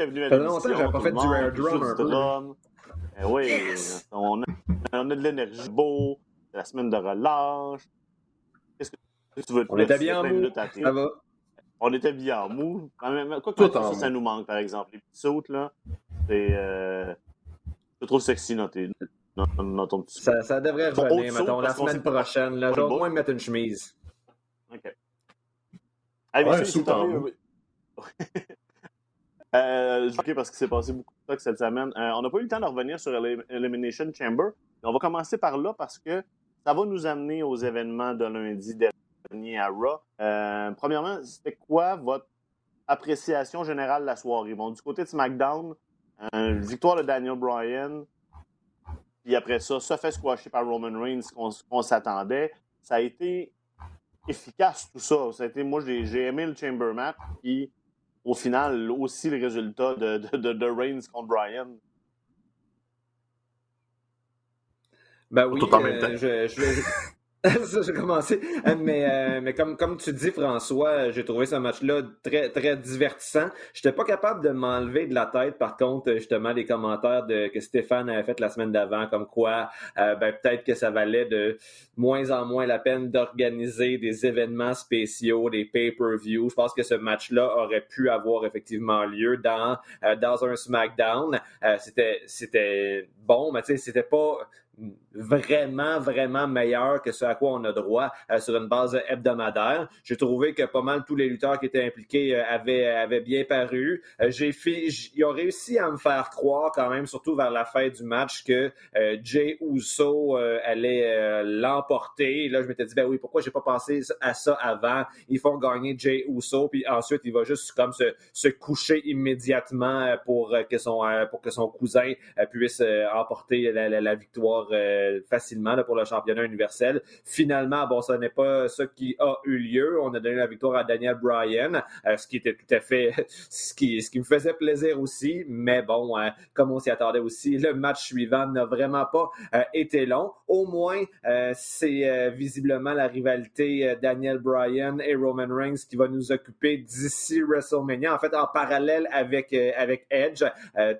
est venu à Ça fait longtemps que j'avais pas fait du rare drum un peu. drum. Eh oui, on a, on a de l'énergie beau, c'est la semaine de relâche. Qu'est-ce que tu veux de On plus? était bien mou. Ça va. On était bien mou. En Quoi que ça, ça, nous manque, par exemple. Les petites sautes, là, c'est... Euh... Je trouve sexy dans, tes... dans, dans ton petit... Ça, ça devrait Ton revenir, mettons, la semaine prochaine. Là, pas je vais le au moins me mettre une chemise. OK. Hey, Ouais, messieurs, un c'est saut en tombé- mou. Euh, OK, parce qu'il s'est passé beaucoup de trucs cette semaine. Euh, on n'a pas eu le temps de revenir sur Elim- Elimination Chamber. On va commencer par là parce que ça va nous amener aux événements de lundi dernier à Raw. Euh, premièrement, c'était quoi votre appréciation générale de la soirée? Bon, du côté de SmackDown, euh, victoire de Daniel Bryan, puis après ça, ça fait squasher par Roman Reigns, qu'on s'attendait. Ça a été efficace, tout ça. Ça a été, moi, j'ai aimé le Chamber match, puis au final, aussi le résultat de, de, de, de Reigns contre Bryan. Ben oui, Tout en même euh, temps. je, je, ça, j'ai commencé. Euh, Mais, euh, mais comme, comme tu dis, François, j'ai trouvé ce match-là très, très divertissant. J'étais pas capable de m'enlever de la tête, par contre, justement, les commentaires de, que Stéphane avait fait la semaine d'avant, comme quoi euh, ben, peut-être que ça valait de moins en moins la peine d'organiser des événements spéciaux, des pay-per-view. Je pense que ce match-là aurait pu avoir effectivement lieu dans, euh, dans un SmackDown. Euh, c'était, c'était bon, mais tu sais, c'était pas vraiment, vraiment meilleur que ce à quoi on a droit euh, sur une base hebdomadaire. J'ai trouvé que pas mal tous les lutteurs qui étaient impliqués euh, avaient, avaient bien paru. Euh, j'ai fait, ils ont réussi à me faire croire quand même, surtout vers la fin du match, que euh, Jay Uso euh, allait l'emporter. Là, je m'étais dit, ben oui, pourquoi j'ai pas pensé à ça avant? Ils font gagner Jay Uso, puis ensuite, il va juste comme se, se coucher immédiatement pour que son, pour que son cousin puisse emporter la- la victoire euh, facilement pour le championnat universel. Finalement, bon, ce n'est pas ça qui a eu lieu. On a donné la victoire à Daniel Bryan, euh, ce qui était tout à fait ce qui, ce qui me faisait plaisir aussi. Mais bon, euh, comme on s'y attendait aussi, le match suivant n'a vraiment pas été long. Au moins, c'est visiblement la rivalité Daniel Bryan et Roman Reigns qui va nous occuper d'ici WrestleMania. En fait, en parallèle avec, avec Edge,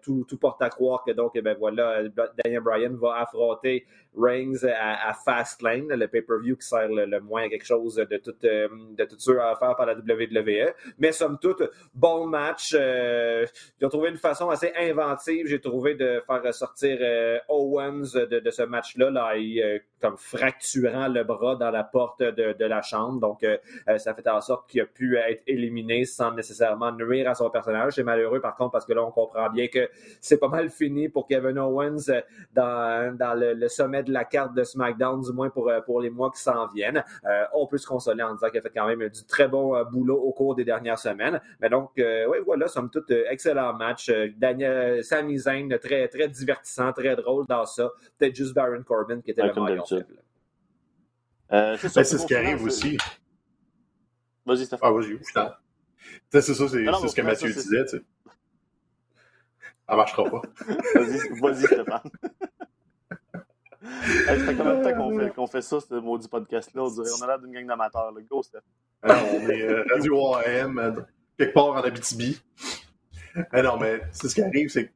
tout, tout porte à croire que donc, eh ben voilà, Daniel Bryan va affronter tu sais, Reigns à, à Fastlane, le pay-per-view qui sert le, moins à quelque chose de tout, euh, de à faire par la WWE. Mais somme toute, bon match. Euh, ils ont trouvé une façon assez inventive, j'ai trouvé, de faire ressortir euh, Owens de, ce match-là, là, euh, comme fracturant le bras dans la porte de, la chambre. Donc, euh, ça fait en sorte qu'il a pu être éliminé sans nécessairement nuire à son personnage. C'est malheureux, par contre, parce que là, on comprend bien que c'est pas mal fini pour Kevin Owens dans, dans le sommet de la carte de SmackDown, du moins pour, euh, pour les mois qui s'en viennent. Euh, on peut se consoler en disant qu'il a fait quand même du très bon euh, boulot au cours des dernières semaines. Mais donc, euh, oui, voilà, somme toute, euh, excellent match. Euh, Daniel, Sami Zayn, très, très divertissant, très drôle dans ça. Peut-être juste Baron Corbin qui était Ouais, le meilleur faible. Euh, c'est Ben, ce qui arrive aussi. Vas-y, Stéphane. Ah, vas-y, putain. C'est ça, c'est ce que Mathieu disait, tu sais. Ça marchera pas. Vas-y, vas-y, Stéphane. Hey, ça fait combien de temps qu'on fait, qu'on fait ça, ce maudit podcast-là? On dirait on a l'air d'une gang d'amateurs. là. Go, Steph. Alors, on est euh, Radio AM, euh, quelque part en Abitibi. Ah non, mais c'est ce qui arrive, c'est que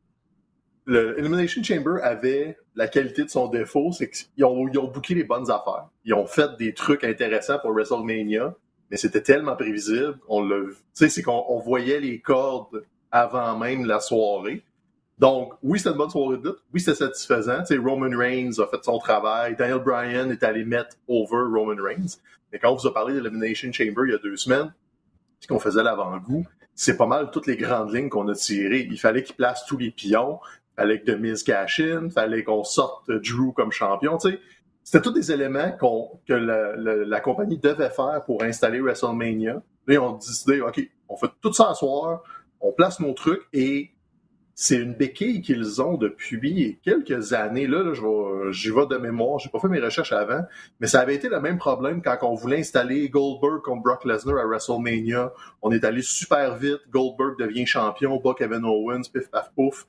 le Elimination Chamber avait la qualité de son défaut, c'est qu'ils ont, ils ont booké les bonnes affaires. Ils ont fait des trucs intéressants pour WrestleMania, mais c'était tellement prévisible. On l'a, tu sais, c'est qu'on on voyait les cordes avant même la soirée. Donc, oui, c'était une bonne soirée de lutte. Oui, c'était satisfaisant. Roman Reigns a fait son travail. Daniel Bryan est allé mettre over Roman Reigns. Mais quand on vous a parlé de l'Elimination Chamber il y a deux semaines, puis qu'on faisait l'avant-goût, c'est pas mal toutes les grandes lignes qu'on a tirées. Il fallait qu'il place tous les pions. Il fallait que Demise cash in. Il fallait qu'on sorte Drew comme champion. C'était tous des éléments que la, compagnie devait faire pour installer WrestleMania. Là, ont décidé, OK, on fait tout ça à soir, on place nos trucs et c'est une béquille qu'ils ont depuis quelques années. Là, j'y vais de mémoire, j'ai pas fait mes recherches avant, mais ça avait été le même problème quand on voulait installer Goldberg contre Brock Lesnar à WrestleMania. On est allé super vite, Goldberg devient champion, bat Kevin Owens, pif paf pouf.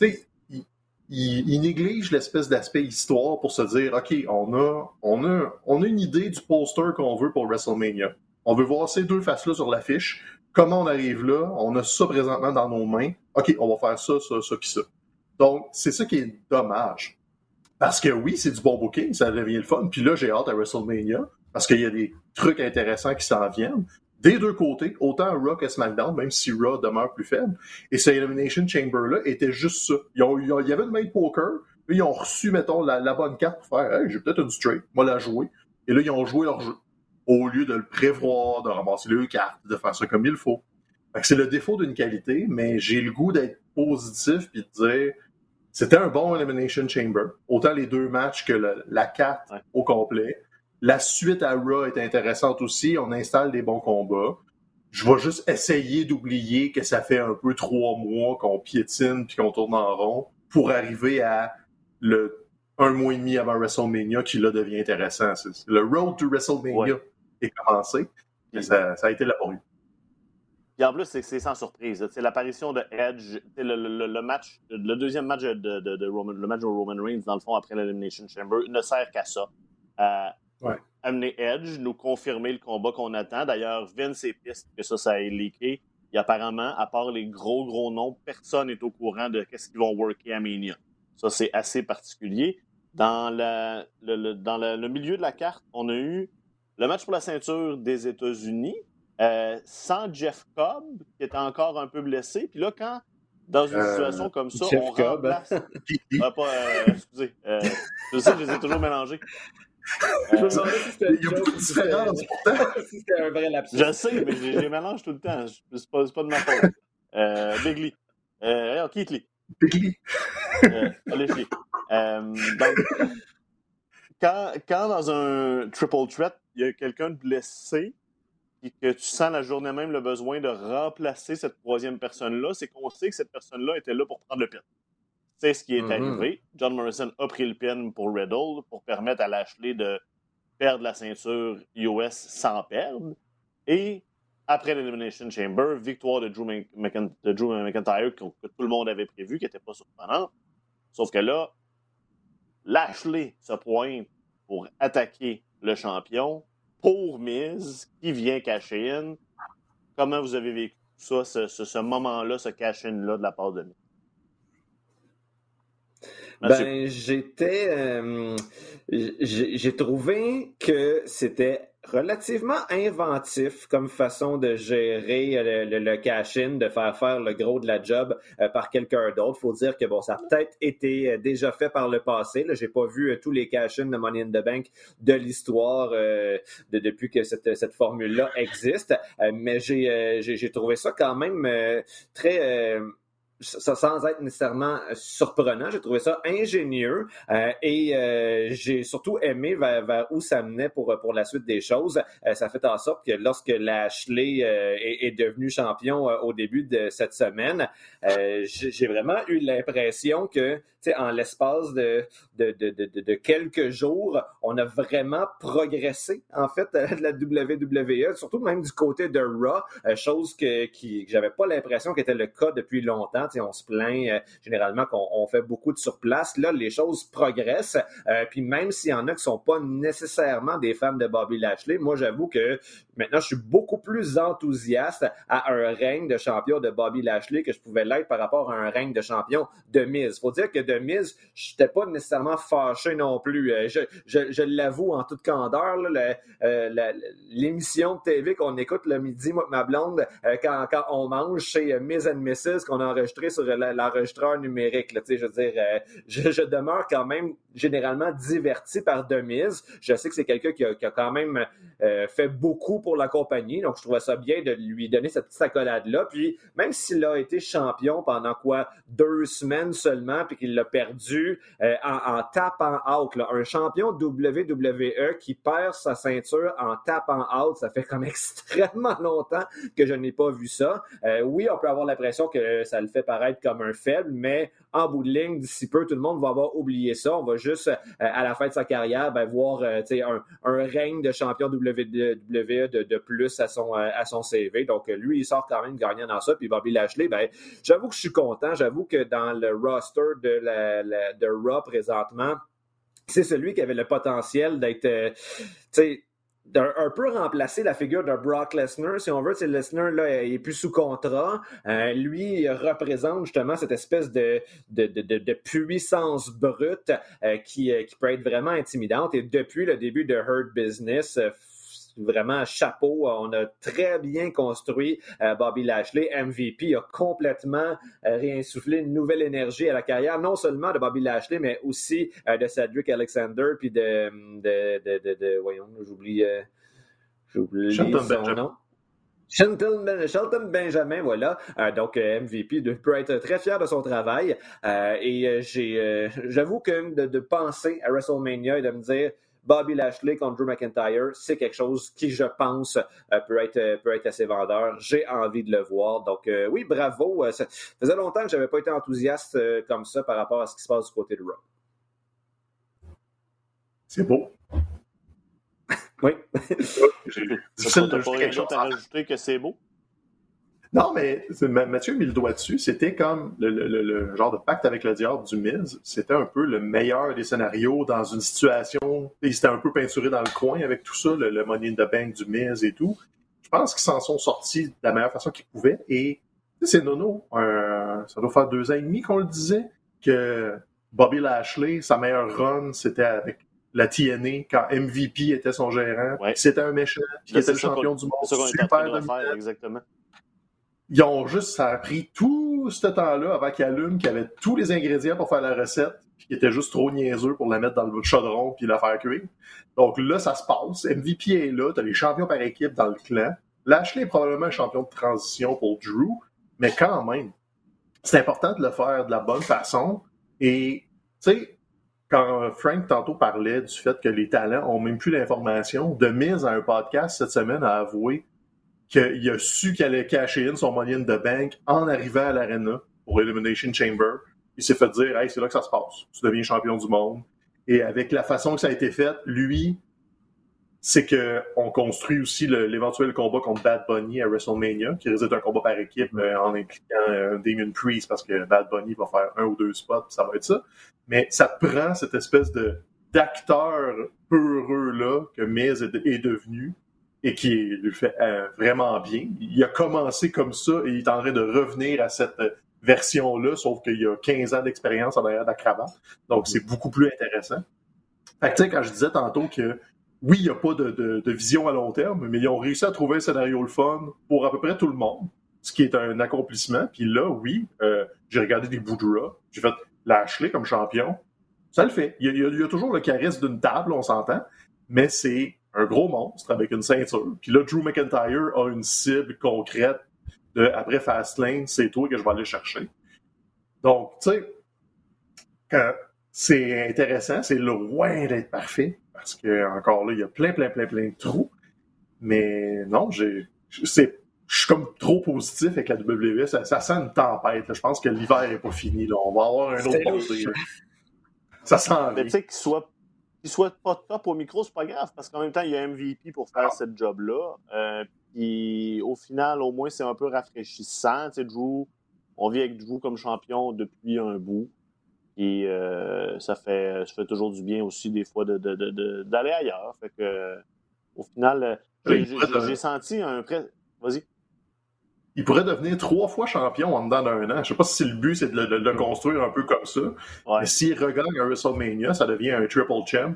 Tu sais, il, il- il néglige l'espèce d'aspect histoire pour se dire, OK, on a, on a, on a une idée du poster qu'on veut pour WrestleMania. On veut voir ces deux faces-là sur l'affiche. comment on arrive là, on a ça présentement dans nos mains, OK, on va faire ça, ça, ça, puis ça. Donc, c'est ça qui est dommage. Parce que oui, c'est du bon booking, ça devient le fun. Puis là, j'ai hâte à WrestleMania, parce qu'il y a des trucs intéressants qui s'en viennent. Des deux côtés, autant Raw que SmackDown, même si Raw demeure plus faible. Et ce Elimination Chamber-là était juste ça. il y avait une main poker, ils ont reçu, mettons, la, bonne carte pour faire Hey, j'ai peut-être une straight, moi la jouer. Et là, ils ont joué leur jeu. Au lieu de le prévoir, de ramasser le carte, de faire ça comme il faut. C'est le défaut d'une qualité, mais j'ai le goût d'être positif puis de dire c'était un bon Elimination Chamber. Autant les deux matchs que la carte au complet. La suite à Raw est intéressante aussi. On installe des bons combats. Je vais juste essayer d'oublier que ça fait un peu trois mois qu'on piétine puis qu'on tourne en rond pour arriver à le un mois et demi avant WrestleMania qui là devient intéressant. Le road to WrestleMania est commencé. ça, a été laborieux. Puis en plus, c'est sans surprise. C'est l'apparition de Edge, le, match, le deuxième match de, Roman, le match de Roman Reigns, dans le fond, après l'Elimination Chamber, ne sert qu'à ça. amener Edge, nous confirmer le combat qu'on attend. D'ailleurs, Vince est piste que ça, ça a leaké. Et apparemment, à part les gros, gros noms, personne n'est au courant de qu'est-ce qu'ils vont worker à Mania. Ça, c'est assez particulier. Dans, le, dans le, milieu de la carte, on a eu le match pour la ceinture des États-Unis euh, sans Jeff Cobb, qui était encore un peu blessé. Puis là, quand, dans une euh, situation comme ça, on remplace... ah, pas, euh, excusez, je sais que je les ai toujours mélangés. je me demandais si c'était Il y a beaucoup de différences si c'était un vrai lapsus. Je sais, mais je les mélange tout le temps. C'est pas, pas de ma faute. Euh, Big Lee. Euh, Keith Lee. Big Lee. Lee. Euh, donc, quand, quand dans un triple threat, il y a quelqu'un de blessé et que tu sens la journée même le besoin de remplacer cette troisième personne-là, c'est qu'on sait que cette personne-là était là pour prendre le pin. C'est ce qui est mm-hmm. arrivé. John Morrison a pris le pin pour Riddle pour permettre à Lashley de perdre la ceinture US sans perdre. Et après l'Elimination Chamber, victoire de Drew, McIntyre que, que, tout le monde avait prévu, qui n'était pas surprenant. Sauf que là, Lashley se pointe pour attaquer le champion pour Miz qui vient cacher in. Comment vous avez vécu ça, ce, moment-là, ce cash-in-là de la part de Miz? Ben, j'étais. Euh, j'ai trouvé que c'était relativement inventif comme façon de gérer le, le, cash-in, de faire faire le gros de la job euh, par quelqu'un d'autre. faut dire que bon, ça a peut-être été euh, déjà fait par le passé. Je n'ai pas vu tous les cash-in de Money in the Bank de l'histoire de, depuis que cette, cette formule-là existe. mais j'ai trouvé ça quand même très sans être nécessairement euh, surprenant. J'ai trouvé ça ingénieux euh, et euh, j'ai surtout aimé vers, où ça menait pour, pour la suite des choses. ça fait en sorte que lorsque Lashley est, devenu champion au début de cette semaine, j'ai vraiment eu l'impression que en l'espace de de, de, de, de, quelques jours, on a vraiment progressé, en fait, de la WWE, surtout même du côté de Raw, chose que, qui, j'avais pas l'impression qu'était le cas depuis longtemps. On se plaint euh, généralement qu'on fait beaucoup de surplace. Là, les choses progressent. Euh, puis même s'il y en a qui sont pas nécessairement des fans de Bobby Lashley, moi, j'avoue que maintenant, je suis beaucoup plus enthousiaste à un règne de champion de Bobby Lashley que je pouvais l'être par rapport à un règne de champion de Miz. Faut dire que de Miz, je n'étais pas nécessairement fâché non plus. Euh, je, je, l'avoue en toute candeur, l'émission de TV qu'on écoute le midi, moi ma blonde, quand, quand on mange chez Miz and Mrs. qu'on a enregistré sur l'enregistreur numérique. Là, je veux dire, euh, je, demeure quand même généralement diverti par Demise. Je sais que c'est quelqu'un qui, a, quand même euh, fait beaucoup pour la compagnie, donc je trouvais ça bien de lui donner cette petite accolade-là. Puis même s'il a été champion pendant quoi deux semaines seulement, puis qu'il l'a perdu euh, en, tapant out, un champion WWE qui perd sa ceinture en tapant out, ça fait comme extrêmement longtemps que je n'ai pas vu ça. oui, on peut avoir l'impression que ça le fait paraître comme un faible, mais en bout de ligne, d'ici peu, tout le monde va avoir oublié ça. On va juste, euh, à la fin de sa carrière, ben, voir euh, un, un, règne de champion WWE de, plus à son, euh, à son CV. Donc, lui, il sort quand même gagnant dans ça. Puis Bobby Lashley, ben, j'avoue que je suis content. J'avoue que dans le roster de, la, de Raw présentement, c'est celui qui avait le potentiel d'être un, peu remplacer la figure de Brock Lesnar, si on veut. C'est Lesnar, là, il est plus sous contrat. Euh, lui, il représente justement cette espèce de, de, de, de puissance brute euh, qui, euh, qui peut être vraiment intimidante. Et depuis le début de Hurt Business, vraiment chapeau. On a très bien construit Bobby Lashley. MVP a complètement réinsufflé une nouvelle énergie à la carrière, non seulement de Bobby Lashley, mais aussi de Cedric Alexander, puis de, de, de, de, voyons, j'oublie, j'oublie son nom. Shelton, Benjamin, voilà. donc, MVP peut être très fier de son travail. et j'ai, j'avoue que de, de, penser à WrestleMania et de me dire Bobby Lashley contre Drew McIntyre, c'est quelque chose qui, je pense, euh, peut, être, peut être assez vendeur. J'ai envie de le voir. Donc, euh, oui, bravo. Euh, ça faisait longtemps que je n'avais pas été enthousiaste comme ça par rapport à ce qui se passe du côté de Raw. C'est beau. oui. Ça, t'as pas à rajouter que c'est beau? Non, mais Mathieu a mis le doigt dessus. C'était comme le, genre de pacte avec le diable du Miz. C'était un peu le meilleur des scénarios dans une situation. Il s'était un peu peinturé dans le coin avec tout ça, le, Money in the Bank du Miz et tout. Je pense qu'ils s'en sont sortis de la meilleure façon qu'ils pouvaient. Et c'est Nono. ça doit faire deux ans et demi qu'on le disait que Bobby Lashley, sa meilleure run, c'était avec la TNA quand MVP était son gérant. C'était un méchant, qui était le champion du monde. Super faire, exactement ils ont juste, ça a pris tout ce temps-là avant qu'il allume, qu'il avait tous les ingrédients pour faire la recette, puis qu'il était juste trop niaiseux pour la mettre dans le chaudron puis la faire cuire. Donc là, ça se passe. MVP est là, t'as les champions par équipe dans le clan. Lashley est probablement un champion de transition pour Drew, mais quand même, c'est important de le faire de la bonne façon. Et, tu sais, quand Frank tantôt parlait du fait que les talents ont même plus l'information, de mise à un podcast cette semaine a avoué qu'il a su qu'il allait cacher in son money in the bank en arrivant à l'arena pour Elimination Chamber. Il s'est fait dire, hey, c'est là que ça se passe. Tu deviens champion du monde. Et avec la façon que ça a été fait, lui, c'est qu'on construit aussi l'éventuel combat contre Bad Bunny à WrestleMania, qui risque d'être un combat par équipe euh, en impliquant euh, Damien Priest, parce que Bad Bunny va faire un ou deux spots, ça va être ça. Mais ça prend cette espèce de d'acteur peureux là que Miz est devenu et qui lui fait euh, vraiment bien. Il a commencé comme ça et il est en train de revenir à cette version-là, sauf qu'il y a 15 ans d'expérience en arrière de la cravate. Donc, c'est beaucoup plus intéressant. Fait que, quand je disais tantôt que oui, il n'y a pas de, vision à long terme, mais ils ont réussi à trouver un scénario le fun pour à peu près tout le monde, ce qui est un accomplissement. Puis là, oui, euh, j'ai regardé des de j'ai fait Lashley comme champion. Ça le fait. Il y a, il y a toujours le charisme d'une table, on s'entend, mais c'est un gros monstre avec une ceinture. Puis là, Drew McIntyre a une cible concrète de après Fastlane, c'est toi que je vais aller chercher. Donc, tu sais, c'est intéressant, c'est loin d'être parfait, parce que encore là, il y a plein, plein, plein, plein de trous. Mais non, j'ai. C'est je suis comme trop positif avec la WWE. Ça, sent une tempête. Je pense que l'hiver n'est pas fini. Là. On va avoir un autre Ça sent. Mais tu sais, qu'il soit qu'il soit pas top au micro, c'est pas grave, parce qu'en même temps, il y a MVP pour faire ce job-là. Euh, puis au final, au moins, c'est un peu rafraîchissant. Tu sais, Drew, on vit avec Drew comme champion depuis un bout. Et euh, ça, fait, ça fait toujours du bien aussi, des fois, d'aller de, de, ailleurs. Fait que, au final, j'ai senti un Vas-y. Il pourrait devenir trois fois champion en dedans d'un an. Je sais pas si le but, c'est de, le construire un peu comme ça. Mais s'il regagne un WrestleMania, ça devient un triple champ.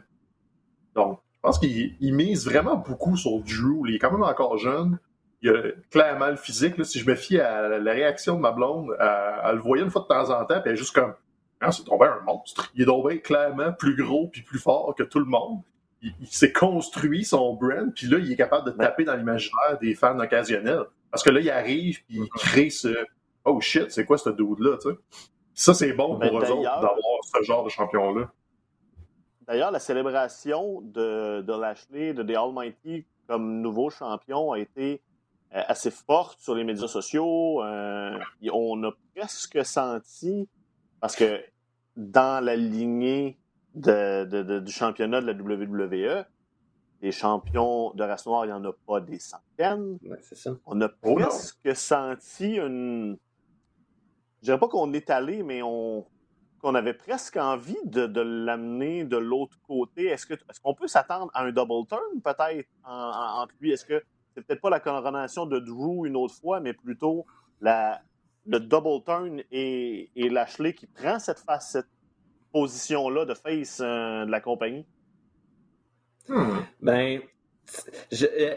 Donc, je pense qu'il mise vraiment beaucoup sur Drew. Il est quand même encore jeune. Il a clairement le physique. Si je me fie à la réaction de ma blonde, elle, le voyait une fois de temps en temps, puis elle est juste comme ah, c'est tombé un monstre. Il est tombé clairement plus gros puis plus fort que tout le monde. Il, s'est construit son brand, puis là, il est capable de taper dans l'imaginaire des fans occasionnels. Parce que là, il arrive, puis il crée ce Oh shit, c'est quoi ce dude-là? Ça, c'est bon pour eux autres d'avoir ce genre de champion-là. D'ailleurs, la célébration de, de Lashley, de The Almighty comme nouveau champion a été euh, assez forte sur les médias sociaux. Euh, on a presque senti, parce que dans la lignée de, du championnat de la WWE, des champions de race noire, il n'y en a pas des centaines. c'est ça. On a oh presque senti une. Je dirais pas qu'on est allé, mais on, qu'on avait presque envie de, l'amener de l'autre côté. Est-ce qu'on peut s'attendre à un double turn peut-être entre lui? Est-ce que c'est peut-être pas la coronation de Drew une autre fois, mais plutôt la, le double turn et, et Lashley qui prend cette, face, cette position-là de face euh, de la compagnie? Hmm. Ben, euh,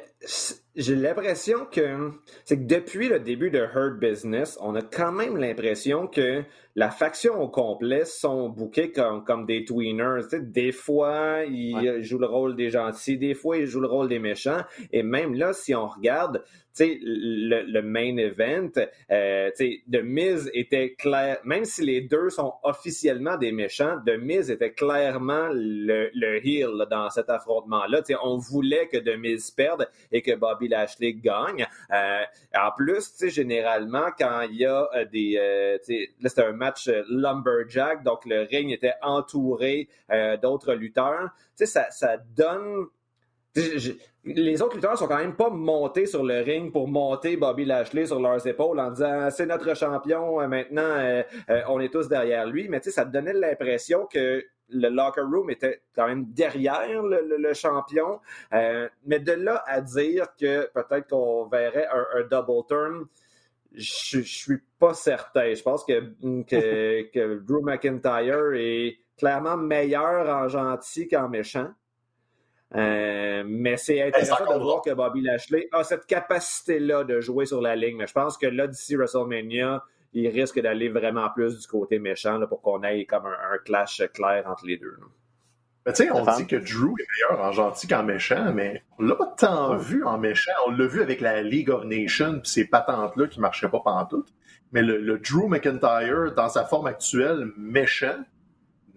j'ai l'impression que c'est que depuis le début de Hurt Business, on a quand même l'impression que la faction au complet sont bookés comme, comme des tweeners. des fois, ils jouent le rôle des gentils, des fois, ils jouent le rôle des méchants. Et même là, si on regarde, le, le, main event, euh, de Miz était clair, même si les deux sont officiellement des méchants, Miz était clairement le, le heel dans cet affrontement-là. On voulait que Miz perde et que Bobby Lashley gagne. Euh, en plus, généralement, quand il y a euh, des... Euh, là, c'était un match lumberjack, donc le ring était entouré d'autres lutteurs. Ça, ça donne les autres lutteurs sont quand même pas montés sur le ring pour monter Bobby Lashley sur leurs épaules en disant c'est notre champion, maintenant on est tous derrière lui. Mais ça donnait l'impression que le locker room était quand même derrière le, champion. Euh, mais de là à dire que peut-être qu'on verrait un, double turn, je, ne suis pas certain. Je pense que, que, Drew McIntyre est clairement meilleur en gentil qu'en méchant. Euh, mais c'est intéressant de voir que Bobby Lashley a cette capacité-là de jouer sur la ligne. Mais je pense que là, d'ici WrestleMania, il risque d'aller vraiment plus du côté méchant là, pour qu'on ait comme un, clash clair entre les deux. tu sais, on dit que Drew est meilleur en gentil qu'en méchant, mais on l'a pas tant vu en méchant. On l'a vu avec la League of Nations puis ces patentes-là qui marchaient pas pantoute. Mais le, Drew McIntyre, dans sa forme actuelle, méchant,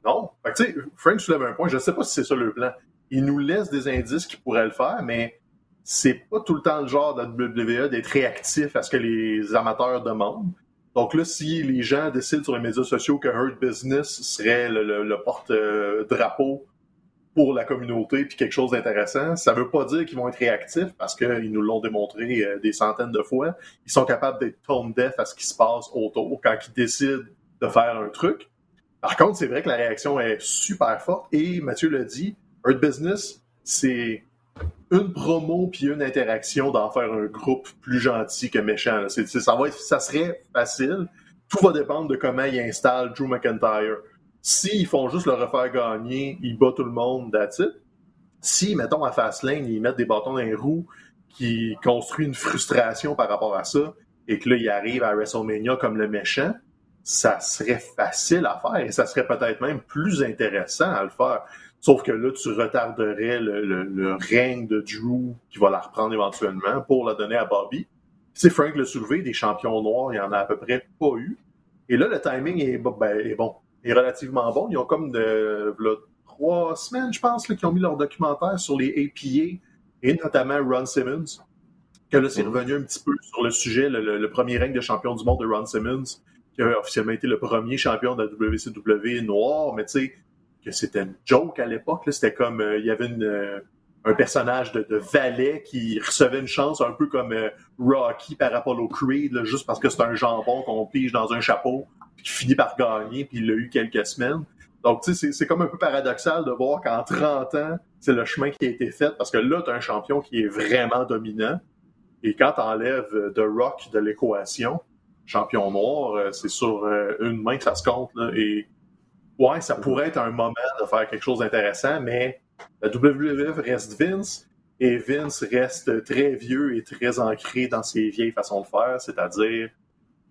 non. tu sais, Frank soulève un point, je sais pas si c'est ça le plan. Il nous laisse des indices qui pourraient le faire, mais c'est pas tout le temps le genre de la WWE d'être réactif à ce que les amateurs demandent. Donc là, si les gens décident sur les médias sociaux que Hurt Business serait le, porte-drapeau pour la communauté puis quelque chose d'intéressant, ça veut pas dire qu'ils vont être réactifs parce qu'ils nous l'ont démontré euh, des centaines de fois. Ils sont capables d'être tone deaf à ce qui se passe autour quand ils décident de faire un truc. Par contre, c'est vrai que la réaction est super forte et Mathieu l'a dit, Hurt Business, c'est une promo puis une interaction d'en faire un groupe plus gentil que méchant. ça, serait facile. Tout va dépendre de comment ils installent Drew McIntyre. S'ils font juste le refaire gagner, ils battent tout le monde, that's it. Si, mettons, à Fastlane, ils mettent des bâtons dans les roues qui construisent une frustration par rapport à ça, et que là, ils arrivent à WrestleMania comme le méchant, ça serait facile à faire et ça serait peut-être même plus intéressant à le faire. Sauf que là, tu retarderais le, règne de Drew qui va la reprendre éventuellement pour la donner à Bobby. C'est Frank le soulevé, des champions noirs, il n'y en a à peu près pas eu. Et là, le timing est, ben, est bon, est relativement bon. Ils ont comme de, trois semaines, je pense, qui ont mis leur documentaire sur les APA et notamment Ron Simmons. Que là, c'est mm-hmm. revenu un petit peu sur le sujet, le, premier règne de champion du monde de Ron Simmons, qui a officiellement été le premier champion de la WCW noir, mais tu sais, que c'était une joke à l'époque. C'était comme euh, il y avait euh, un personnage de, valet qui recevait une chance un peu comme euh, Rocky par Apollo Creed, juste parce que c'est un jambon qu'on pige dans un chapeau, puis qui finit par gagner, puis il l'a eu quelques semaines. Donc, tu sais, c'est comme un peu paradoxal de voir qu'en 30 ans, c'est le chemin qui a été fait, parce que là, tu as un champion qui est vraiment dominant. Et quand tu enlèves The Rock de l'équation, champion noir, c'est sur une main que ça se compte. Et ouais, ça pourrait être un moment de faire quelque chose d'intéressant, mais la WWF reste Vince et Vince reste très vieux et très ancré dans ses vieilles façons de faire, c'est-à-dire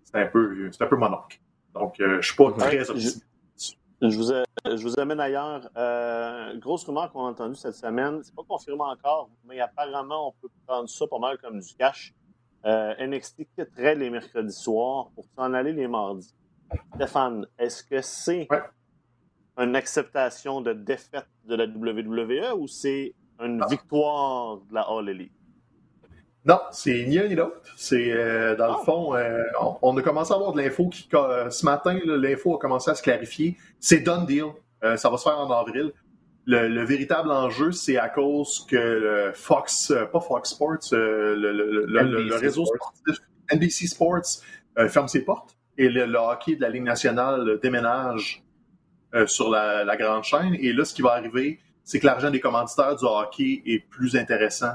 c'est un peu c'est un peu monarque. Donc euh, je suis pas très optimiste. Je, vous, je vous amène ailleurs. Euh, grosse rumeur qu'on a entendue cette semaine, c'est pas confirmé encore, mais apparemment on peut prendre ça pas mal comme du cash. Euh, NXT quitterait les mercredis soirs pour s'en aller les mardis. Stéphane, est-ce que c'est une acceptation de défaite de la WWE ou c'est une victoire de la All Elite? Non, c'est ni un ni l'autre. C'est euh, dans le ah. fond, euh, on, a commencé à avoir de l'info qui ce matin, l'info a commencé à se clarifier. C'est done deal. Euh, ça va se faire en avril. Le, véritable enjeu, c'est à cause que Fox, pas Fox Sports, le, réseau sportif NBC Sports ferme ses portes et le, hockey de la Ligue nationale déménage sur la, grande chaîne. Et là, ce qui va arriver, c'est que l'argent des commanditaires du hockey est plus intéressant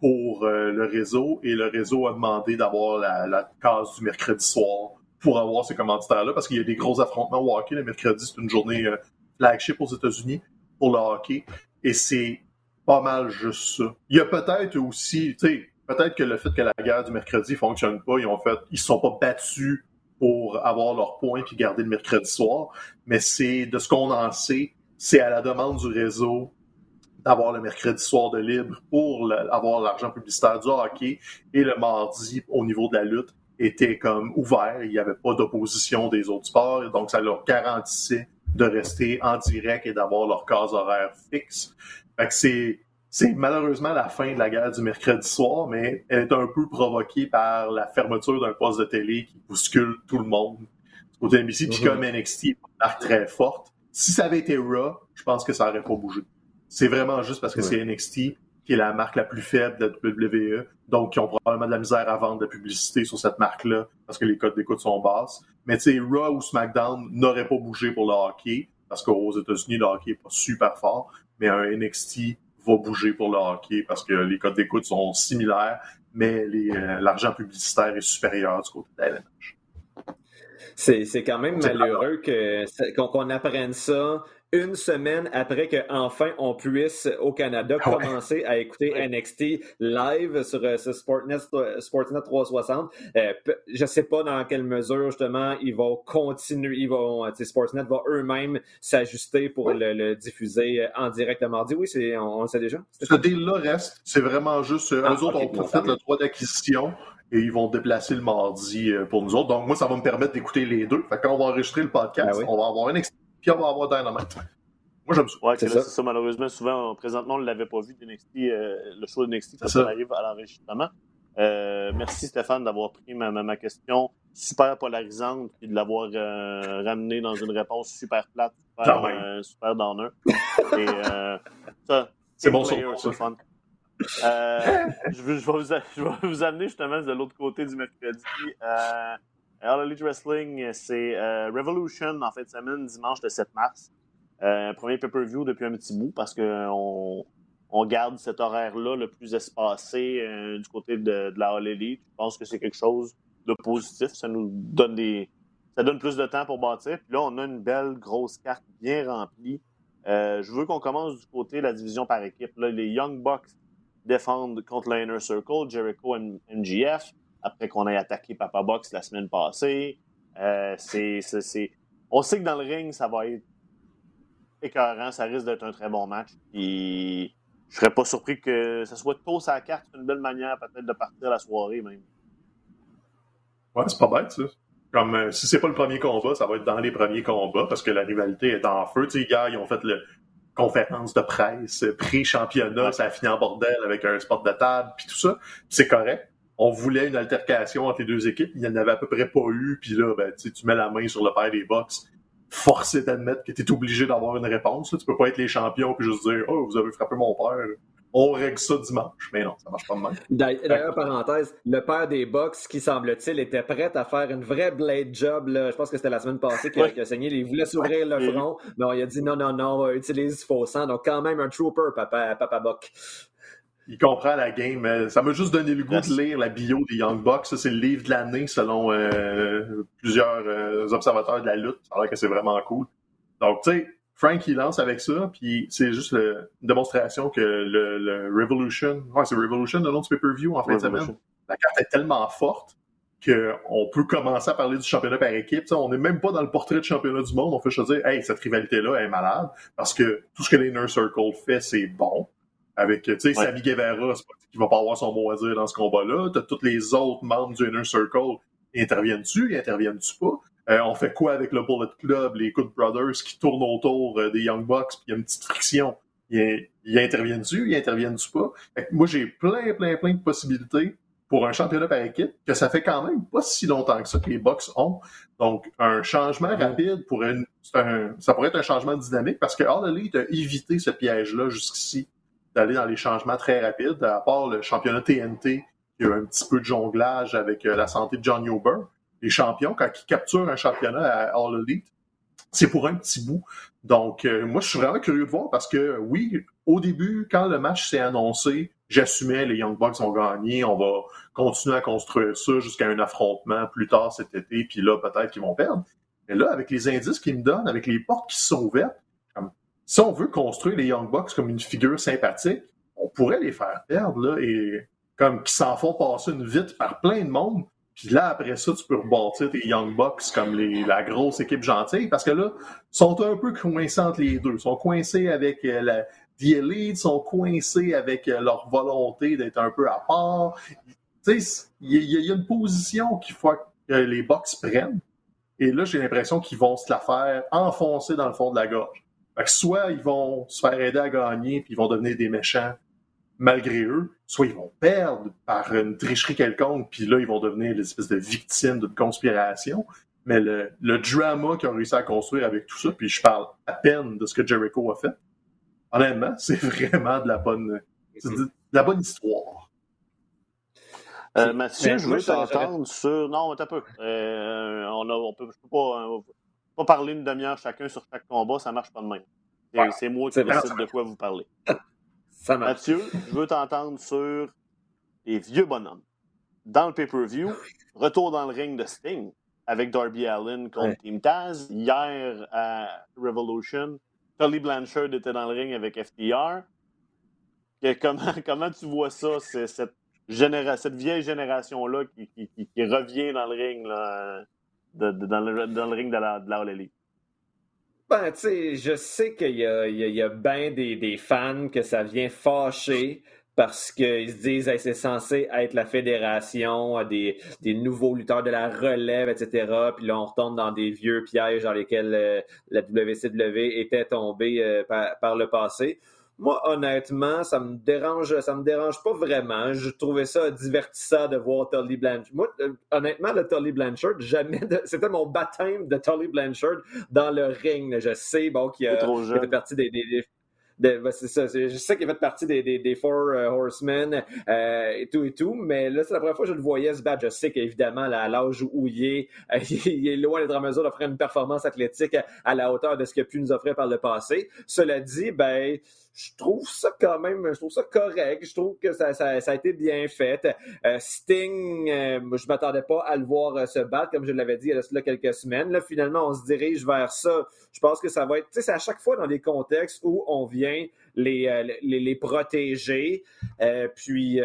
pour le réseau et le réseau a demandé d'avoir la, case du mercredi soir pour avoir ces commanditaires-là parce qu'il y a des gros affrontements au hockey. Le mercredi, c'est une journée flagship aux États-Unis pour le hockey. Et c'est pas mal juste ça. Il y a peut-être aussi, tu sais, peut-être que le fait que la guerre du mercredi fonctionne pas, ils ont fait, ils se sont pas battus pour avoir leur point puis garder le mercredi soir, mais c'est de ce qu'on en sait, c'est à la demande du réseau d'avoir le mercredi soir de libre pour avoir l'argent publicitaire du hockey. Et le mardi au niveau de la lutte était comme ouvert, il n'y avait pas d'opposition des autres sports, donc ça leur garantissait de rester en direct et d'avoir leur case horaire fixe. Fait que c'est, c'est malheureusement la fin de la guerre du mercredi soir, mais elle est un peu provoquée par la fermeture d'un poste de télé qui bouscule tout le monde. Côté NBC, puis comme NXT est une très forte. Si ça avait été Raw, je pense que ça aurait pas bougé. C'est vraiment juste parce que c'est NXT qui est la marque la plus faible de la WWE, donc qui ont probablement de la misère à vendre de publicité sur cette marque-là parce que les codes d'écoute sont basses. Mais tu sais, Raw ou SmackDown n'auraient pas bougé pour le hockey parce qu'aux États-Unis, le hockey est pas super fort mais un NXT va bouger pour le hockey parce que les codes d'écoute sont similaires, mais euh, l'argent publicitaire est supérieur du côté de la C'est quand même malheureux qu'on apprenne ça une semaine après qu'enfin on puisse au Canada ah commencer à écouter NXT live sur euh, ce Sportnet, Sportsnet 360. Euh, je sais pas dans quelle mesure justement ils vont continuer, ils vont, Sportsnet va eux-mêmes s'ajuster pour le, diffuser en direct le mardi. Oui, c'est, on, le sait déjà. Ce deal-là reste, c'est vraiment juste, euh, ah, eux autres ont fait le droit d'acquisition et ils vont déplacer le mardi euh, pour nous autres. Donc moi, ça va me permettre d'écouter les deux. Fait quand on va enregistrer le podcast, ben on va avoir NXT puis on va avoir Dynamite. Moi, j'aime ça. Ouais, c'est ça. Malheureusement, souvent, présentement, on ne l'avait pas vu, NXT, euh, le show de NXT, quand ça arrive à l'enregistrement. Euh, merci Stéphane d'avoir pris ma, ma, question super polarisante et de l'avoir euh, ramené dans une réponse super plate, super, euh, super downer. et euh, ça, c'est bon, c'est fun. Euh, je, vais, je, vais vous, je, vais, vous, amener justement de l'autre côté du mercredi. All Elite Wrestling, c'est euh, Revolution en fait semaine, dimanche le 7 mars. Euh, premier pay-per-view depuis un petit bout parce qu'on on garde cet horaire-là le plus espacé euh, du côté de, la All Elite. Je pense que c'est quelque chose de positif. Ça nous donne des. Ça donne plus de temps pour bâtir. Puis là, on a une belle grosse carte bien remplie. Je veux qu'on commence du côté de la division par équipe. Là, les Young Bucks défendent contre l'Inner Circle, Jericho et MGF après qu'on ait attaqué Papa Box la semaine passée. Euh, c'est, On sait que dans le ring, ça va être écœurant. Ça risque d'être un très bon match. Et je serais pas surpris que ce soit tôt sa carte. C'est une belle manière peut-être de partir la soirée même. Ouais, c'est pas bête, ça. Comme euh, si c'est pas le premier combat, ça va être dans les premiers combats parce que la rivalité est en feu. Tu sais, gars, ils ont fait le conférence de presse, pré-championnat, ça a fini en bordel avec un spot de table, puis tout ça. C'est correct on voulait une altercation entre les deux équipes. Il n'y en avait à peu près pas eu. Puis là, ben, tu mets la main sur le père des box, forcé d'admettre que tu es obligé d'avoir une réponse. Là. Tu peux pas être les champions puis juste dire Oh, vous avez frappé mon père. On règle ça dimanche. Mais non, ça marche pas de même. D'ailleurs, parenthèse, le père des box qui semble-t-il était prêt à faire une vraie blade job. Là. Je pense que c'était la semaine passée qu'il a, saigné. Il voulait s'ouvrir le front. Mais il a dit non, non, non, utilise faux sang. Donc, quand même, un trooper, papa, papa Buck il comprend la game. Ça m'a juste donné le goût de lire la bio des Young Bucks. Ça, c'est le livre de l'année selon euh, plusieurs euh, observateurs de la lutte. Ça a l'air que c'est vraiment cool. Donc, tu sais, Frank, il lance avec ça, puis c'est juste une démonstration que le, Revolution, ouais, c'est Revolution, le nom du pay-per-view en fin de semaine. La carte est tellement forte qu'on peut commencer à parler du championnat par équipe. on n'est même pas dans le portrait de championnat du monde. On fait dire, hey, cette rivalité-là est malade, parce que tout ce que l'Inner Circle fait, c'est bon. Avec, tu sais, Sammy Guevara, c'est pas qui va pas avoir son mot à dire dans ce combat-là. T'as tous les autres membres du Inner Circle. Interviennent-tu? Interviennent-tu pas? Euh, on fait quoi avec le Bullet Club, les Good Brothers qui tournent autour euh, des Young Bucks, puis il y a une petite friction. Ils, interviennent-tu? Ils interviennent-tu pas? moi, j'ai plein, plein, plein de possibilités pour un championnat par équipe que ça fait quand même pas si longtemps que ça que les Bucks ont. Donc, un changement rapide pour une, ça pourrait être un changement dynamique parce que All Elite a évité ce piège-là jusqu'ici d'aller dans les changements très rapides, à part le championnat TNT, qui a un petit peu de jonglage avec euh, la santé de John Huber. Les champions, quand ils capturent un championnat à All Elite, c'est pour un petit bout. Donc, euh, moi, je suis vraiment curieux de voir parce que, oui, au début, quand le match s'est annoncé, j'assumais les Young Bucks ont gagné, on va continuer à construire ça jusqu'à un affrontement plus tard cet été, puis là, peut-être qu'ils vont perdre. Mais là, avec les indices qu'ils me donnent, avec les portes qui sont ouvertes, si on veut construire les Young Bucks comme une figure sympathique, on pourrait les faire perdre, là, et comme qui s'en font passer une vite par plein de monde. Puis là, après ça, tu peux rebâtir tes Young Bucks comme la grosse équipe gentille, parce que là, ils sont un peu coincés entre les deux. Ils sont coincés avec euh, la, The Elite, sont coincés avec euh, leur volonté d'être un peu à part. Tu sais, il y, a une position qu'il faut que les Bucks prennent. Et là, j'ai l'impression qu'ils vont se la faire enfoncer dans le fond de la gorge. Fait que soit ils vont se faire aider à gagner, puis ils vont devenir des méchants malgré eux, soit ils vont perdre par une tricherie quelconque, puis là, ils vont devenir des espèces de victimes d'une conspiration. Mais le, le drama qu'ils ont réussi à construire avec tout ça, puis je parle à peine de ce que Jericho a fait, honnêtement, c'est vraiment de la bonne, de la bonne histoire. Euh, Mathieu, je veux t'entendre sur. Non, un peu. Euh, on a, on peut, je peux pas, pas parler une demi-heure chacun sur chaque combat, ça marche pas de même. C'est moi qui décide de quoi vous parlez. Mathieu, je veux t'entendre sur les vieux bonhommes. Dans le pay-per-view, retour dans le ring de Sting avec Darby Allen contre Team Taz. Hier à Revolution, Tully Blanchard était dans le ring avec FTR. comment, comment tu vois ça, cette, cette vieille génération-là qui, qui, revient dans le ring, là, dans, le, ring de la, de ben, tu sais, je sais qu'il y a, a, bien des, des, fans que ça vient fâcher parce qu'ils se disent que c'est censé être la fédération des, des, nouveaux lutteurs de la relève, etc. Puis là, on retombe dans des vieux pièges dans lesquels euh, la WCW était tombée euh, par, le passé. Moi, honnêtement, ça me dérange, ça me dérange pas vraiment. Je trouvais ça divertissant de voir Tully Blanchard. Moi, euh, honnêtement, le Tully Blanchard, jamais c'était mon baptême de Tully Blanchard dans le ring. Je sais, bon, qu'il a, fait partie des, ben, ça, je sais qu'il fait partie des, des, des Four euh, Horsemen euh, et tout et tout, mais là, c'est la première fois que je le voyais, ce badge. Je sais qu'évidemment, à l'âge où il est, il est loin d'être en mesure d'offrir une performance athlétique à, la hauteur de ce qu'il a pu nous offrir par le passé. Cela dit, ben, je trouve ça quand même, je trouve ça correct. Je trouve que ça, a été bien fait. Euh, Sting, euh, je m'attendais pas à le voir euh, se battre, comme je l'avais dit il y a là, quelques semaines. Là, finalement, on se dirige vers ça. Je pense que ça va être, tu sais, c'est à chaque fois dans les contextes où on vient les, les, les protéger. puis,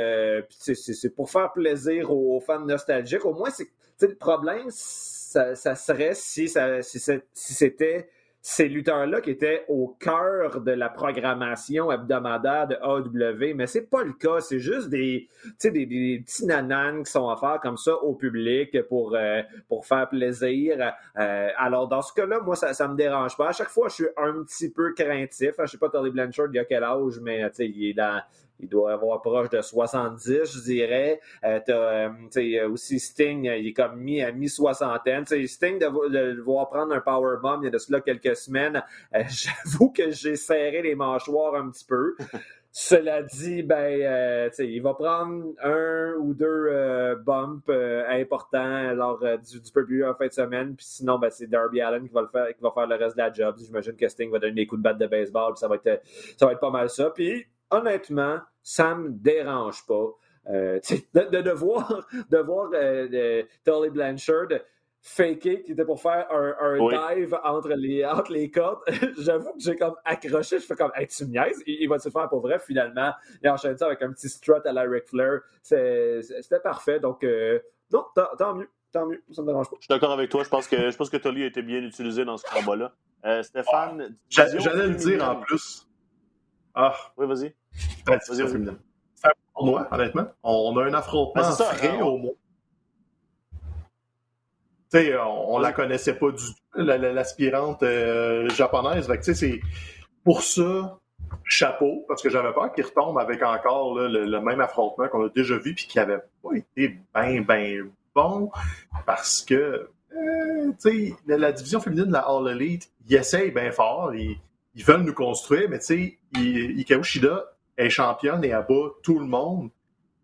c'est pour faire plaisir aux, fans nostalgiques. Au moins, c'est, le problème, ça, ça serait si, ça, si c'était ces lutteurs-là qui étaient au cœur de la programmation hebdomadaire de AW, mais c'est pas le cas. C'est juste des, des, des petits nananes qui sont offerts comme ça au public pour, euh, pour faire plaisir. Euh, alors, dans ce cas-là, moi, ça, ça me dérange pas. À chaque fois, je suis un petit peu craintif. Je sais pas, Tony Blanchard, il y a quel âge, mais il est dans il doit avoir proche de 70, je dirais. Euh, t'as, euh, aussi Sting, il est comme mis à mi-soixantaine. Sting, de, le voir prendre un powerbomb il y a de cela quelques semaines, euh, j'avoue que j'ai serré les mâchoires un petit peu. Cela dit, ben, euh, il va prendre un ou deux bumps importants lors du, du plus en fin de semaine. Puis sinon, ben, c'est Darby Allen qui va, le faire, qui va faire le reste de la job. J'imagine que Sting va donner des coups de batte de baseball. Puis ça va être, ça va être pas mal ça. Puis honnêtement, ça me dérange pas. Euh, de, de, voir, de voir euh, Tully Blanchard faker qui était pour faire un, dive entre les, entre les cordes. J'avoue que j'ai comme accroché. Je fais comme, hey, tu me niaises? Il, va se faire pour vrai finalement. Il enchaîne ça avec un petit strut à la Ric Flair. C'était parfait. Donc, euh, non, tant, mieux. Tant mieux, ça me dérange pas. Je suis d'accord avec toi. Je pense que, je pense que Tully a été bien utilisé dans ce combat-là. Euh, Stéphane. J'allais le dire en plus. Ah. Oui, vas-y. C'est un tournoi, honnêtement. On a un affrontement ben, frais au moins. Tu sais, on, la connaissait pas du tout, l'aspirante euh, japonaise. c'est pour ça, chapeau, parce que j'avais peur qu'il retombe avec encore le, même affrontement qu'on a déjà vu, puis qui avait pas été bien, bien bon, parce que, euh, tu sais, la, division féminine de la All Elite, ils essayent bien fort, ils, ils veulent nous construire, mais tu sais, Ikaru Shida est championne et abat tout le monde.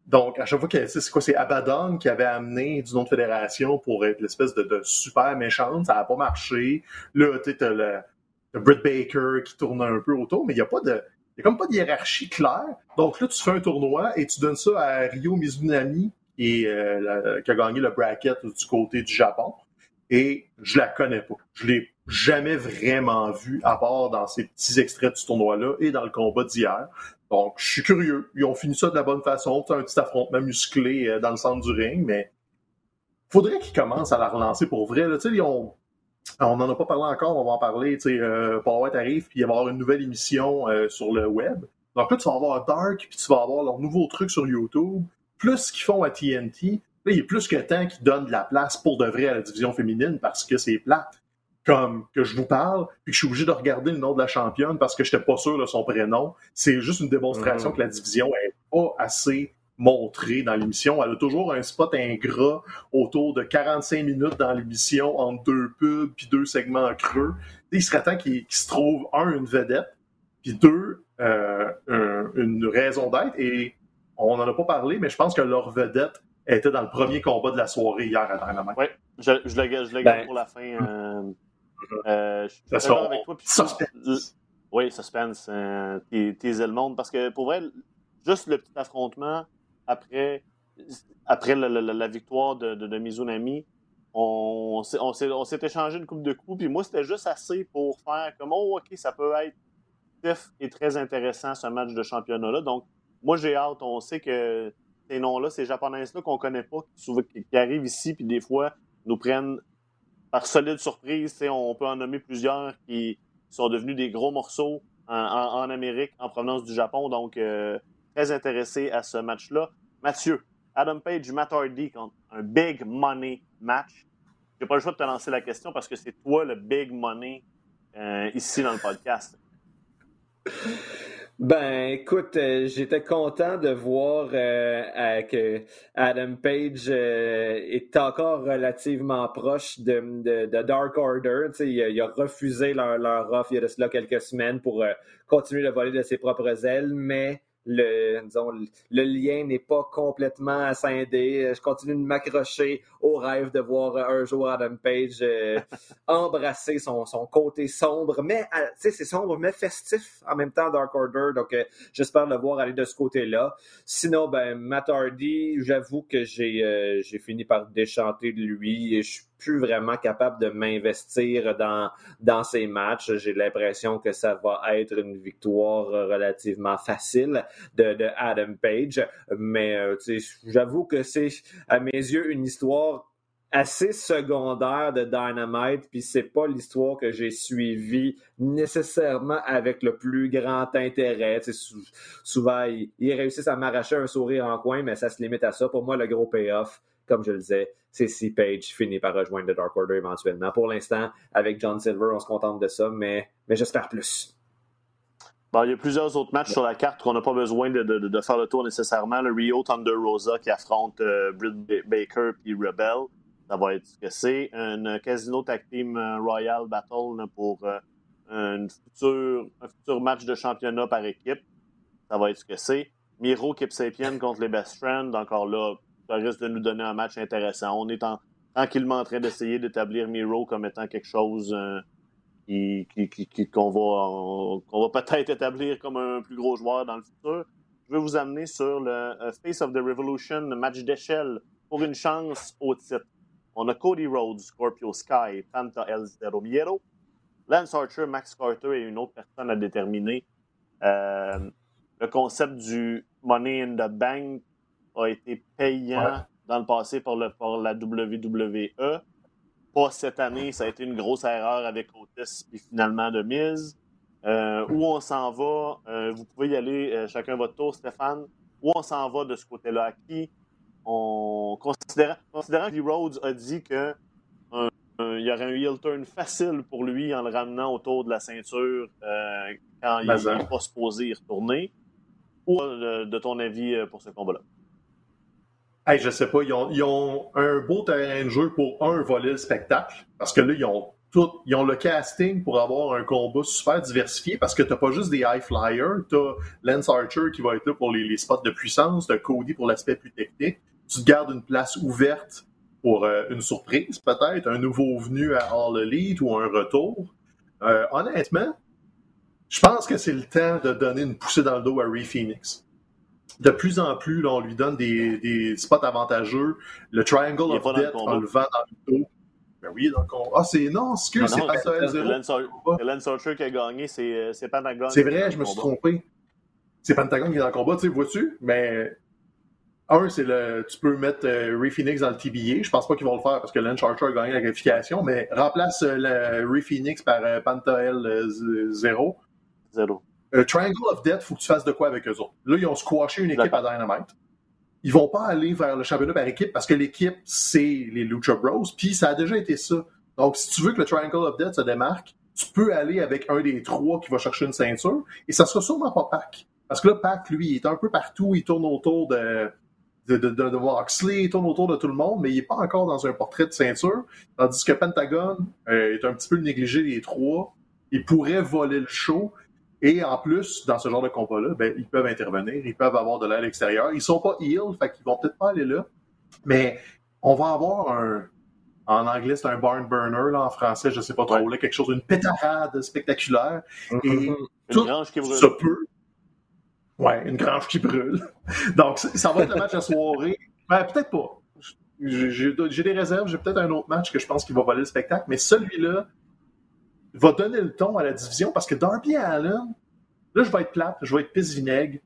donc, à chaque fois que c'est quoi, c'est Abaddon qui avait amené d'une autre fédération pour être l'espèce de, super méchante, ça n'a pas marché. Là, tu sais, le, le Britt Baker qui tourne un peu autour, mais il n'y a pas de. Il a comme pas de hiérarchie claire. Donc là, tu fais un tournoi et tu donnes ça à Ryo Mizunami, qui, euh, qui a gagné le bracket du côté du Japon. Et je la connais pas. Je l'ai jamais vraiment vue, à part dans ces petits extraits du tournoi-là et dans le combat d'hier. Donc, je suis curieux. Ils ont fini ça de la bonne façon. C'est un petit affrontement musclé euh, dans le centre du ring, mais faudrait qu'ils commencent à la relancer pour vrai. Là. Ils ont... On n'en a pas parlé encore, on va en parler. Euh, White arrive, puis il va y avoir une nouvelle émission euh, sur le web. Donc là, tu vas avoir Dark, puis tu vas avoir leur nouveau truc sur YouTube, plus ce qu'ils font à TNT. Là, il est plus que temps qu'ils donnent de la place pour de vrai à la division féminine parce que c'est plate comme que je vous parle, puis que je suis obligé de regarder le nom de la championne parce que je n'étais pas sûr de son prénom. C'est juste une démonstration mm. que la division n'est pas assez montrée dans l'émission. Elle a toujours un spot ingrat autour de 45 minutes dans l'émission entre deux pubs puis deux segments creux. il serait temps qu'il se trouve, un, une vedette, puis deux, euh, une raison d'être. Et on n'en a pas parlé, mais je pense que leur vedette était dans le premier combat de la soirée hier à Dynamite. Oui, je, je, le, je le garde ben, pour la fin. Euh, euh, je suis d'accord avec toi. suspense. Oui, suspense. Euh, le monde. Parce que pour vrai, juste le petit affrontement après, après la, la, la victoire de, de, de Mizunami, on, on s'est échangé une coupe de coups. Puis moi, c'était juste assez pour faire comme Oh, OK, ça peut être stiff et très intéressant ce match de championnat-là. Donc, moi, j'ai hâte. On sait que ces noms-là, ces japonaises-là qu'on connaît pas, qui, qui, arrivent ici, puis des fois nous prennent par solide surprise, on peut en nommer plusieurs qui sont devenus des gros morceaux en, Amérique en provenance du Japon. Donc, euh, très intéressé à ce match-là. Mathieu, Adam Page, Matt Hardy contre un big money match. J'ai pas le choix de te lancer la question parce que c'est toi le big money euh, ici dans le podcast. Ben, écoute, euh, j'étais content de voir euh, que Adam Page euh, est encore relativement proche de, Dark Order. Il a, il, refusé leur offre il y a de cela quelques semaines pour continuer de voler de ses propres ailes, mais le, disons, le lien n'est pas complètement scindé. Je continue de m'accrocher au rêve de voir un jour Adam Page euh, embrasser son, son, côté sombre, mais euh, c'est sombre mais festif en même temps Dark Order. Donc euh, j'espère le voir aller de ce côté-là. Sinon, ben Matt Hardy, j'avoue que j'ai j'ai fini par déchanter de lui et je plus vraiment capable de m'investir dans, dans ces matchs. J'ai l'impression que ça va être une victoire relativement facile de, Adam Page. Mais euh, j'avoue que c'est, à mes yeux, une histoire assez secondaire de Dynamite, puis c'est pas l'histoire que j'ai suivie nécessairement avec le plus grand intérêt. souvent, ils, réussissent à m'arracher un sourire en coin, mais ça se limite à ça. Pour moi, le gros payoff, comme je le disais, c'est si Page finit par rejoindre le Dark Order éventuellement. Pour l'instant, avec John Silver, on se contente de ça, mais, mais j'espère plus. Bon, il y a plusieurs autres matchs sur la carte qu'on n'a pas besoin de, faire le tour nécessairement. Le Rio Thunder Rosa qui affronte euh, Britt Baker et Rebel. Ça va être ce que c'est. Un Casino Tag Team euh, Royal Battle pour euh, un, futur, match de championnat par équipe. Ça va être ce que c'est. Miro Kip Sapien contre les Best Friends. Encore là, risque de nous donner un match intéressant. On est en, tranquillement en train d'essayer d'établir Miro comme étant quelque chose euh, qui, qu'on va, va peut-être établir comme un plus gros joueur dans le futur. Je vais vous amener sur le euh, Face of the Revolution match d'échelle pour une chance au titre. On a Cody Rhodes, Scorpio Sky, Panta El Zero Miedo, Lance Archer, Max Carter et une autre personne à déterminer. Euh, le concept du Money in the Bank a été payant dans le passé pour, le, la WWE. Pas cette année, ça a été une grosse erreur avec Otis et finalement de mise. Euh, où on s'en va, euh, vous pouvez y aller euh, chacun votre tour, Stéphane. Où on s'en va de ce côté-là? À qui on considérant, considérant que Rhodes a dit que il y aurait un heel turn facile pour lui en le ramenant autour de la ceinture quand il n'est pas supposé y retourner. Ou de ton avis pour ce combat-là? Hey, je sais pas, ils ont, un beau terrain de jeu pour un voler le spectacle, parce que là, ils ont tout, ils ont le casting pour avoir un combat super diversifié parce que t'as pas juste des high flyers, t'as Lance Archer qui va être là pour les, spots de puissance, t'as Cody pour l'aspect plus technique. Tu te gardes une place ouverte pour euh, une surprise peut-être, un nouveau venu à All Elite ou un retour. Euh, honnêtement, je pense que c'est le temps de donner une poussée dans le dos à Ray Phoenix. De plus en plus, là, on lui donne des, des spots avantageux. Le Triangle of le Death, on le vend dans le dos. Ben oui, le combat. Ah, c'est non, c'est ça, c'est L0. Lance Ar- Lance Archer qui a gagné, c'est euh, c'est Pentagon. C'est vrai, je me suis trompé. C'est Pentagon qui est dans le combat, tu sais, vois-tu? Mais un, c'est le. Tu peux mettre euh, Ray Phoenix dans le TBA. Je pense pas qu'ils vont le faire parce que Lance Archer a gagné la qualification, mais remplace euh, le Ray Phoenix par euh, Pentael euh, z- 0. Euh, Triangle of Death, faut que tu fasses de quoi avec eux autres. Là, ils ont squashé une équipe à. Dynamite. Ils vont pas aller vers le championnat par équipe parce que l'équipe, c'est les Lucha Bros. Puis ça a déjà été ça. Donc, si tu veux que le Triangle of Death se démarque, tu peux aller avec un des trois qui va chercher une ceinture et ça sera sûrement pas Pac. Parce que là, Pac, lui, il est un peu partout, il tourne autour de, de, de, de, Moxley, il tourne autour de tout le monde, mais il est pas encore dans un portrait de ceinture. Tandis que Pentagon euh, est un petit peu négligé des trois. Il pourrait voler le show. Et en plus, dans ce genre de combat-là, ben, ils peuvent intervenir, ils peuvent avoir de l'air extérieur. Ils sont pas heal, fait qu'ils vont peut-être pas aller là. Mais on va avoir un. En anglais, c'est un barn burner, là, en français, je sais pas trop, Ouais. là, quelque chose, une pétarade spectaculaire. Et Mhm. Une tout grange qui brûle. ça peut. Ouais, une grange qui brûle. Donc, ça va être le match à soirée. Ben, peut-être pas. J'ai des réserves, j'ai peut-être un autre match que je pense qu'il va voler le spectacle, mais celui-là va donner le ton à la division parce que Darby Allen, là, je vais être plate, je vais être pisse vinaigre,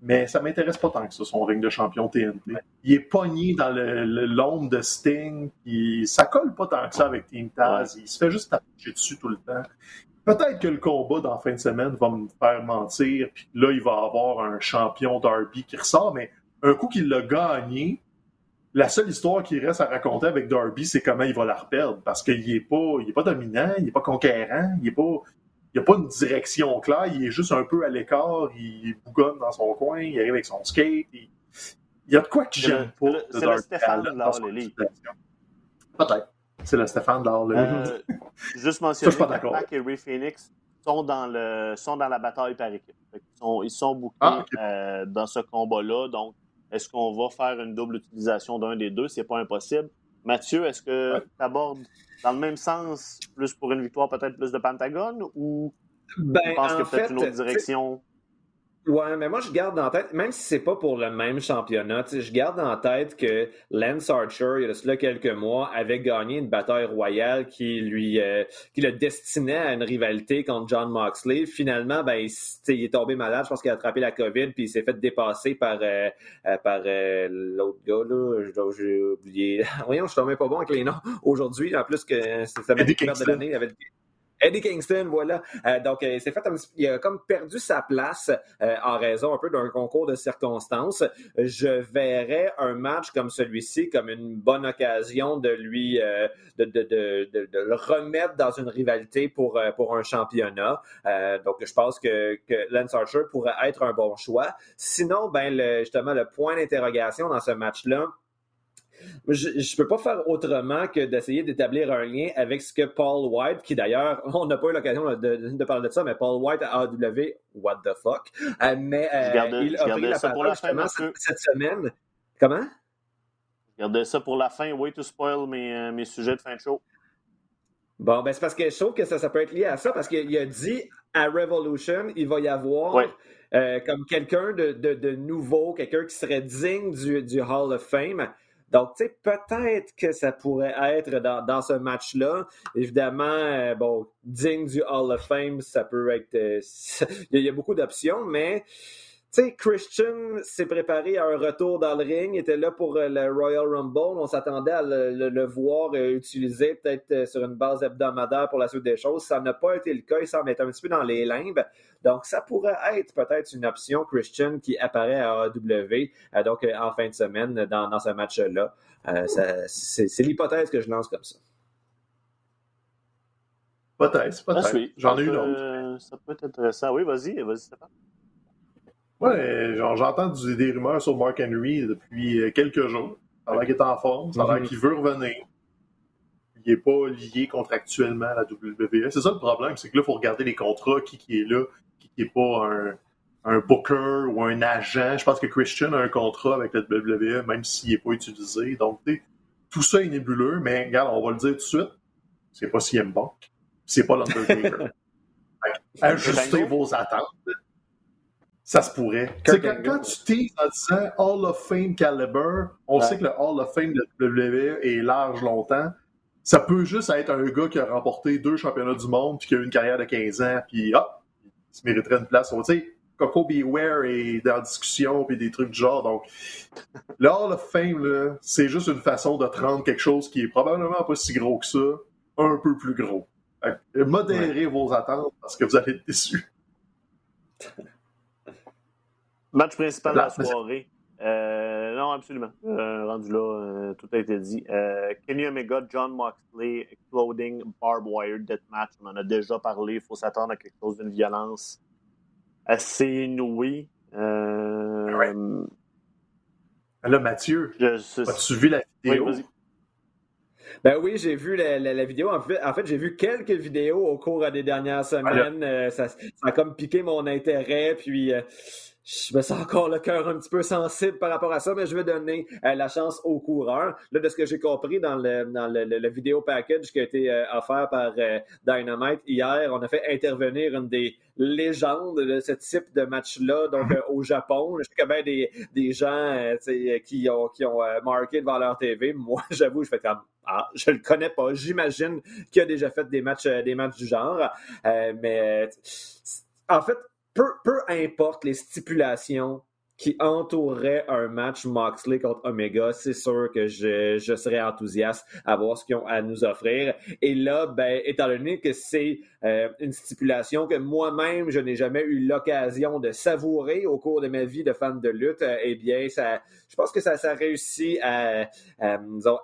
mais ça m'intéresse pas tant que ça, son ring de champion TNT. Il est pogné dans l'ombre de Sting, il, ça colle pas tant que ça avec Team Taz, il se fait juste taper dessus tout le temps. Peut-être que le combat dans la fin de semaine va me faire mentir, puis là, il va avoir un champion Darby qui ressort, mais un coup qu'il l'a gagné, la seule histoire qui reste à raconter avec Darby, c'est comment il va la reperdre, parce qu'il est pas, il est pas dominant, il est pas conquérant, il est pas, il a pas une direction claire, il est juste un peu à l'écart, il bougonne dans son coin, il arrive avec son skate, il, il y a de quoi que j'aime pas. c'est le- Stéphane de utilisation. Peut-être. C'est le Stéphane de Elite. Euh, juste mentionner que. Pac et Ray Phoenix sont dans, le, sont dans la bataille par équipe. Qu'ils sont, ils sont bookés Ah, euh, dans ce combat-là. Donc, est-ce qu'on va faire une double utilisation d'un des deux? C'est pas impossible. Mathieu, est-ce que Ouais. tu abordes dans le même sens, plus pour une victoire, peut-être plus de Pentagone, ou Ben, tu penses a peut-être une autre direction? Ouais, mais moi, je garde en tête, même si c'est pas pour le même championnat, je garde en tête que Lance Archer, il y a cela quelques mois, avait gagné une bataille royale qui lui, euh, qui le destinait à une rivalité contre John Moxley. Finalement, ben, il, il est tombé malade, je pense qu'il a attrapé la COVID, puis il s'est fait dépasser par, euh, euh, par euh, l'autre gars, là, Je- j'ai oublié. Voyons, je suis tombé pas bon avec les noms aujourd'hui, en plus que c'était ma Eddie découverte de l'année, il avait Eddie Kingston, voilà. Euh, donc, euh, il s'est fait un petit- il a comme perdu sa place euh, en raison un peu d'un concours de circonstances. Je verrais un match comme celui-ci comme une bonne occasion de lui euh, de, de, de, de- le remettre dans une rivalité pour, euh, pour un championnat. Euh, donc, je pense que, que Lance Archer pourrait être un bon choix. Sinon, ben le, justement, le point d'interrogation dans ce match-là, je ne peux pas faire autrement que d'essayer d'établir un lien avec ce que Paul White, qui d'ailleurs, on n'a pas eu l'occasion de, de parler de ça, mais Paul White à AW, what the fuck, euh, mais euh, Je gardais- il je a gardais pris la ça pour parole la fin, justement cette, semaine. Comment? Regardez ça pour la fin. Way to spoil mes, euh, mes sujets de fin de show. Bon, ben c'est parce que je trouve que ça, ça peut être lié à ça, parce qu'il a dit à Revolution, il va y avoir Ouais. euh, comme quelqu'un de, de, de nouveau, quelqu'un qui serait digne du, du Hall of Fame. Donc, tu sais, peut-être que ça pourrait être dans, dans ce match-là. Évidemment, euh, bon, digne du Hall of Fame, ça peut être... euh, il y a- il y a beaucoup d'options, mais... Tu sais, Christian s'est préparé à un retour dans le ring, il était là pour euh, le Royal Rumble. On s'attendait à le, le- le voir euh, utilisé peut-être euh, sur une base hebdomadaire pour la suite des choses. Ça n'a pas été le cas. Il semble être un petit peu dans les limbes. Donc, ça pourrait être peut-être une option Christian qui apparaît à AEW, euh, donc en fin de semaine dans, dans ce match-là. Euh, ça- c'est c'est l'hypothèse que je lance comme ça. Peut-être, peut-être. oui. J'en ai Ça une autre. Ça peut être intéressant. Oui, vas-y, vas-y, Stéphane. Ouais, genre, j'entends des rumeurs sur Mark Henry depuis euh, quelques jours. Ça a l'air qu'il est en forme, ça a l'air Mhm. qu'il veut revenir. il n'est pas lié contractuellement à la WWE. C'est ça le problème, c'est que là, il faut regarder les contrats, qui, qui est là, qui n'est pas un, un booker ou un agent. Je pense que Christian a un contrat avec la WWE, même s'il n'est pas utilisé. Donc, tout ça est nébuleux, mais regarde, on va le dire tout de suite, c'est pas CM Bank, c'est pas l'Undertaker. Ajustez vos attentes. Ça se pourrait. C'est quand, quand, tu teases en disant Hall of Fame caliber, on sait que le Hall of Fame de la WWE est large longtemps. Ça peut juste être un gars qui a remporté deux championnats du monde puis qui a eu une carrière de 15 ans, puis hop, il se mériterait une place. On va Coco Beware est dans la discussion puis des trucs du genre. Donc, le Hall of Fame, c'est juste une façon de te rendre quelque chose qui est probablement pas si gros que ça, un peu plus gros. Modérez vos attentes parce que vous allez être déçus. Match principal de la soirée. Euh, non, absolument. Euh, rendu là, euh, tout a été dit. Kenny Omega, John Moxley, Clothing, Barb Wire, Deathmatch. On en a déjà parlé. Il faut s'attendre à quelque chose d'une violence assez inouïe. Ouais. Là, Mathieu, as-tu vu la vidéo? Ben oui, j'ai vu la, la, vidéo. En fait, en fait j'ai vu quelques vidéos au cours des dernières semaines. ça, ça, a comme piqué mon intérêt. Puis je me sens encore le cœur un petit peu sensible par rapport à ça, mais je vais donner euh, la chance aux coureurs. Là, de ce que j'ai compris dans le, dans le, le, vidéo package qui a été euh, offert par euh, Dynamite hier, on a fait intervenir une des légendes de ce type de match-là, donc au Japon. Je sais bien des, des gens qui ont, qui ont marqué devant leur TV. Moi, j'avoue, je fais comme ah, je le connais pas. J'imagine qu'il a déjà fait des matchs, des matchs du genre. mais en fait, peu, importe les stipulations qui entoureraient un match Moxley contre Omega, c'est sûr que je, je, serais enthousiaste à voir ce qu'ils ont à nous offrir. Et là, ben, étant donné que c'est euh, une stipulation que moi-même, je n'ai jamais eu l'occasion de savourer au cours de ma vie de fan de lutte, euh, eh bien, ça, je pense que ça, ça réussit à,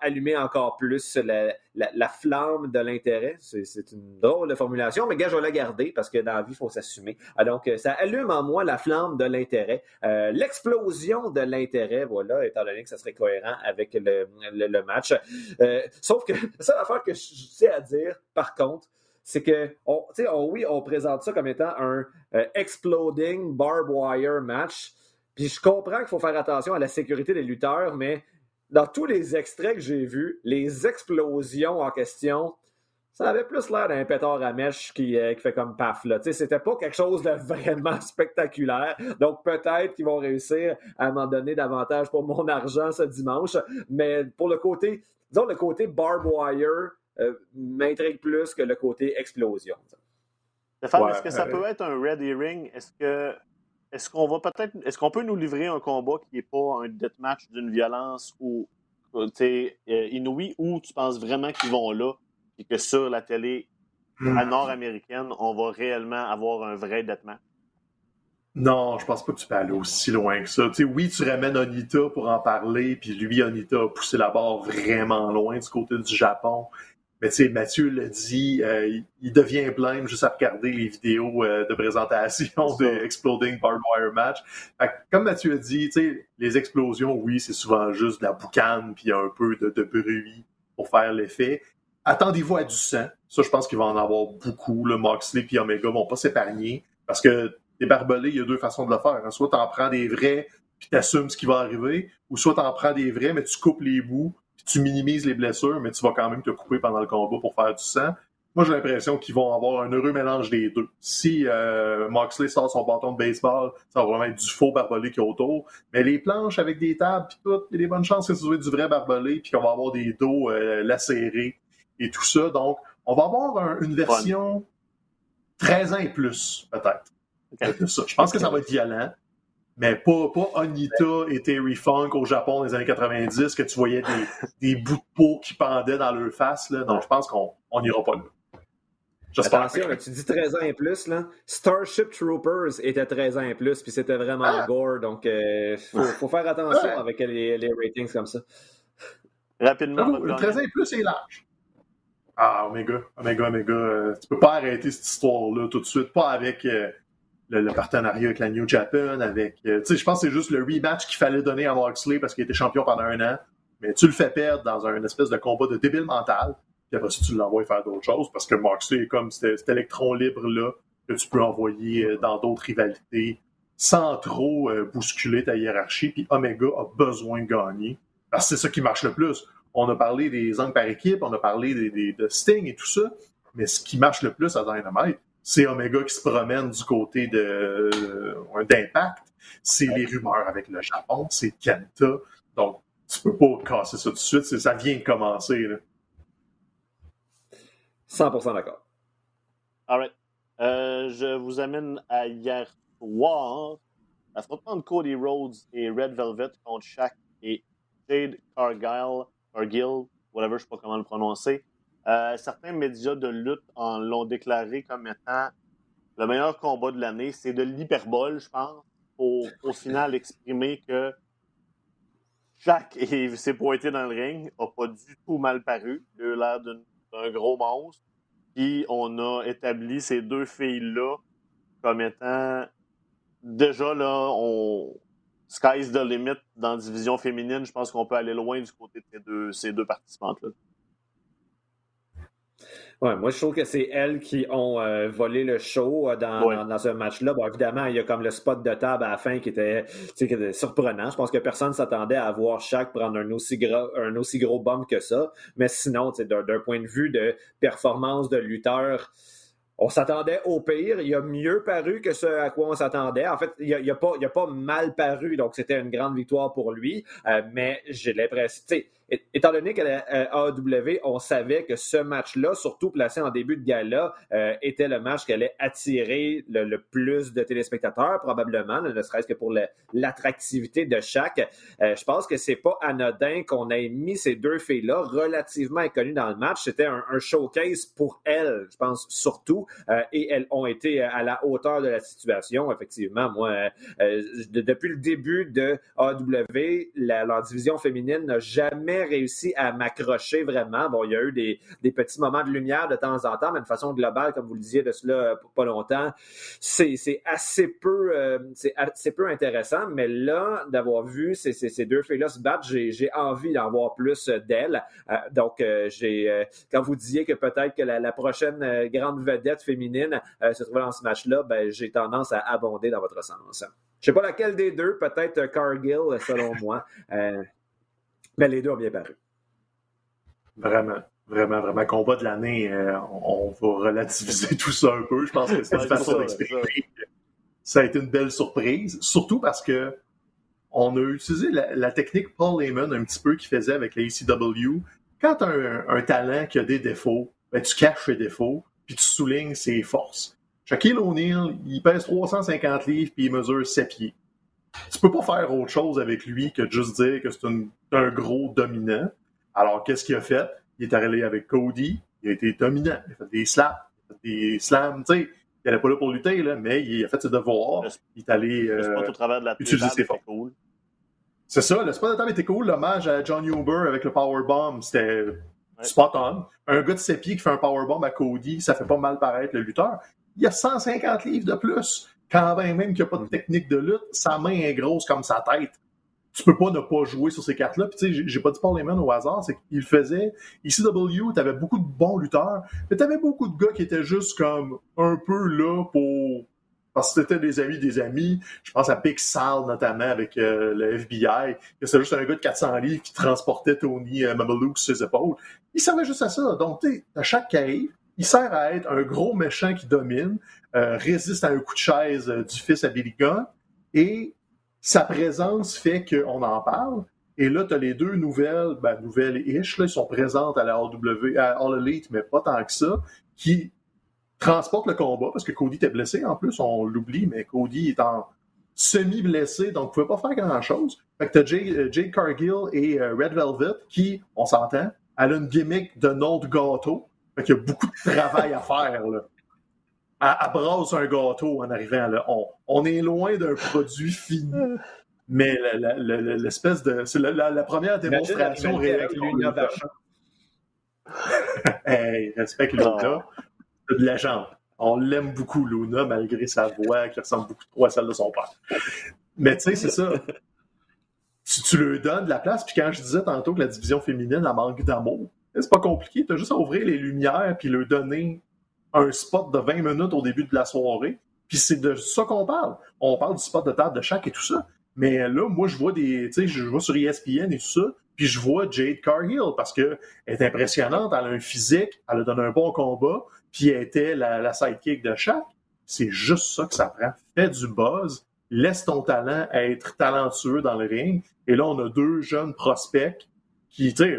allumer encore plus la, la, flamme de l'intérêt. C'est une drôle de formulation, mais gars, je vais la garder parce que dans la vie, il faut s'assumer. Ah, donc, ça allume en moi la flamme de l'intérêt, euh, l'explosion de l'intérêt, voilà, étant donné que ça serait cohérent avec le, le, match. Euh, sauf que la seule affaire que je sais à dire, par contre, c'est que, on, oui, on présente ça comme étant un euh, exploding barbed wire match. Puis je comprends qu'il faut faire attention à la sécurité des lutteurs, mais dans tous les extraits que j'ai vus, les explosions en question, ça avait plus l'air d'un pétard à mèche qui, euh, fait comme paf. C'était pas quelque chose de vraiment spectaculaire. Donc peut-être qu'ils vont réussir à m'en donner davantage pour mon argent ce dimanche. Mais pour le côté, disons, le côté barbed wire euh, m'intrigue plus que le côté explosion. Stéphane, est-ce que ça peut être un red ring? Est-ce que est-ce qu'on va peut-être. Est-ce qu'on peut nous livrer un combat qui n'est pas un deathmatch d'une violence ou euh, inouïe ou tu penses vraiment qu'ils vont là et que sur la télé hmm. nord-américaine, on va réellement avoir un vrai deathmatch? Non, je pense pas que tu peux aller aussi loin que ça. oui, tu ramènes Onita pour en parler, puis lui, Onita a poussé la barre vraiment loin du côté du Japon. Mais tu sais, Mathieu l'a dit, euh, il devient blême juste à regarder les vidéos euh, de présentation de Exploding Barbed Wire Match. comme Mathieu a dit, tu sais, les explosions, oui, c'est souvent juste de la boucane puis un peu de, bruit pour faire l'effet. Attendez-vous à du sang. Ça, je pense qu'il va en avoir beaucoup. Le Moxley et Omega vont pas s'épargner parce que des barbelés, il y a deux façons de le faire. Hein. Soit tu en prends des vrais puis tu assumes ce qui va arriver, ou soit tu en prends des vrais, mais tu coupes les bouts tu minimises les blessures, mais tu vas quand même te couper pendant le combat pour faire du sang. Moi, j'ai l'impression qu'ils vont avoir un heureux mélange des deux. Si euh, Moxley sort son bâton de baseball, ça va vraiment être du faux barbelé qui est autour. Mais les planches avec des tables puis tout, il y a des bonnes chances que ce soit du vrai barbelé puis qu'on va avoir des dos euh, lacérés et tout ça. Donc, on va avoir une version 13 ans et plus, peut-être. Je pense que ça va être violent mais pas, pas Onita et Terry Funk au Japon dans les années 90, que tu voyais des, des bouts de peau qui pendaient dans leur face. Là. Donc, je pense qu'on n'ira pas là. Attention, tu dis 13 ans et plus, là. Starship Troopers était 13 ans et plus, puis c'était vraiment ah! gore, donc il euh, faut, faire attention avec les, les, ratings comme ça. Rapidement. le 13 ans et plus, c'est large. Ah, Omega, Omega, Omega, euh, tu peux pas arrêter cette histoire-là tout de suite, pas avec... Euh, le, partenariat avec la New Japan, avec. Euh, tu sais, je pense que c'est juste le rematch qu'il fallait donner à Moxley parce qu'il était champion pendant un an. Mais tu le fais perdre dans un espèce de combat de débile mental. Puis après ça, tu l'envoies faire d'autres choses, parce que Moxley est comme cet électron libre-là que tu peux envoyer euh, dans d'autres rivalités sans trop euh, bousculer ta hiérarchie, puis Omega a besoin de gagner, parce que c'est ça qui marche le plus. On a parlé des angles par équipe, on a parlé des, de Sting et tout ça, mais ce qui marche le plus à Dynamite, c'est Omega qui se promène du côté de euh, d'impact, c'est les rumeurs avec le Japon, c'est Kenta. Donc, tu peux pas casser ça tout de suite, ça vient de commencer. Là. 100% d'accord. All right. Euh, je vous amène à hier soir. L'affrontement entre Cody Rhodes et Red Velvet contre Shaq et Jade Cargill, Cargill, whatever, je sais pas comment le prononcer. Euh, certains médias de lutte en l'ont déclaré comme étant le meilleur combat de l'année. C'est de l'hyperbole, je pense, pour au final exprimer que Shaq s'est pointé dans le ring, a pas du tout mal paru. Il a l'air d'un gros monstre. Puis on a établi ces deux filles-là comme étant déjà là, on sky's the limit dans la division féminine. Je pense qu'on peut aller loin du côté de ces deux, ces deux participantes-là. Ouais, moi, je trouve que c'est elles qui ont euh, volé le show euh, dans, dans, ce match-là. Bon, évidemment, il y a comme le spot de table à la fin qui était, qui était surprenant. Je pense que personne ne s'attendait à voir chaque prendre un aussi gros, un aussi gros bump que ça. Mais sinon, d'un point de vue de performance de lutteur, on s'attendait au pire. Il a mieux paru que ce à quoi on s'attendait. En fait, il n'a a pas, a pas mal paru, donc c'était une grande victoire pour lui. Euh, mais j'ai l'impression, étant donné qu'à AEW, on savait que ce match-là, surtout placé en début de gala, euh, était le match qui allait attirer le, plus de téléspectateurs, probablement, ne serait-ce que pour l'attractivité de chaque. Euh, je pense que c'est pas anodin qu'on ait mis ces deux filles-là relativement inconnues dans le match. C'était un, showcase pour elles, je pense, surtout, euh, et elles ont été à la hauteur de la situation. Effectivement, moi, depuis le début de AEW, la, leur division féminine n'a jamais réussi à m'accrocher vraiment. Bon, il y a eu des, petits moments de lumière de temps en temps, mais de façon globale, comme vous le disiez de cela pour pas longtemps, c'est assez peu euh, c'est assez peu intéressant. Mais là, d'avoir vu ces, deux filles-là se battre, j'ai envie d'en voir plus d'elles. Euh, donc, euh, j'ai quand vous disiez que peut-être que la, prochaine grande vedette féminine se trouvait dans ce match-là, ben, j'ai tendance à abonder dans votre sens. Je sais pas laquelle des deux, peut-être Cargill, selon moi. Mais les deux ont bien paru. Vraiment, vraiment, vraiment. Combat de l'année, euh, on, va relativiser tout ça un peu. Je pense que c'est une façon d'expliquer. Ça a été une belle surprise, surtout parce que on a utilisé la, technique Paul Heyman un petit peu qu'il faisait avec la ECW. Quand tu as un, talent qui a des défauts, ben, tu caches ses défauts, puis tu soulignes ses forces. Shaquille O'Neal, il pèse 350 livres, puis il mesure 7 pieds tu peux pas faire autre chose avec lui que de juste dire que c'est un, gros dominant. Alors, qu'est-ce qu'il a fait? Il est allé avec Cody, il a été dominant, il a fait des slaps, il a fait des slams, tu sais. Il n'allait pas là pour lutter, là, mais il a fait ses devoirs. il est allé euh, au travers de la utiliser ses forces. Cool. C'est ça, le spot de table était cool. L'hommage à John Huber avec le powerbomb, c'était spot on. Un gars de ses pieds qui fait un powerbomb à Cody, ça fait pas mal paraître le lutteur. Il y a 150 livres de plus quand même qu'il n'y a pas de technique de lutte, sa main est grosse comme sa tête. Tu peux pas ne pas jouer sur ces cartes-là. Puis tu sais, j'ai pas dit Paul Heyman au hasard, c'est qu'il faisait. ECW, t'avais beaucoup de bons lutteurs, mais t'avais beaucoup de gars qui étaient juste comme un peu là pour parce que c'était des amis des amis. Je pense à Big Sal, notamment, avec euh, le FBI, que c'est juste un gars de 400 livres qui transportait Tony euh, Mamelouk sur ses épaules. Il servait juste à ça. Donc, tu sais, à chaque qui il sert à être un gros méchant qui domine, euh, résiste à un coup de chaise euh, du fils à Billy et sa présence fait qu'on en parle. Et là, tu as les deux nouvelles, ben, nouvelles-ish, ils sont présentes à la AW, à All Elite, mais pas tant que ça, qui transportent le combat, parce que Cody était blessé en plus, on l'oublie, mais Cody est en semi-blessé, donc ne pouvait pas faire grand-chose. Fait que tu as Jay, Jay, Cargill et Red Velvet, qui, on s'entend, elle a une gimmick de gâteau, fait qu'il y a beaucoup de travail à faire, là. À, brasser un gâteau en arrivant là. On, est loin d'un produit fini. Mais l'espèce de. C'est la, première démonstration réelle l'innovation. hey, respecte Luna. C'est de légende. On l'aime beaucoup, Luna, malgré sa voix qui ressemble beaucoup trop à celle de son père. Mais tu sais, c'est ça. Tu, tu lui donnes de la place. Puis quand je disais tantôt que la division féminine, a manque d'amour, C'est pas compliqué. T'as juste à ouvrir les lumières puis leur donner un spot de 20 minutes au début de la soirée. Puis c'est de ça qu'on parle. On parle du spot de table de chaque et tout ça. Mais là, moi, je vois des, tu sais, je vois sur ESPN et tout ça, puis je vois Jade Cargill parce que elle est impressionnante, elle a un physique, elle a donné un bon combat, puis elle était la, sidekick de chaque. C'est juste ça que ça prend. Fais du buzz, laisse ton talent être talentueux dans le ring. Et là, on a deux jeunes prospects qui, tu sais,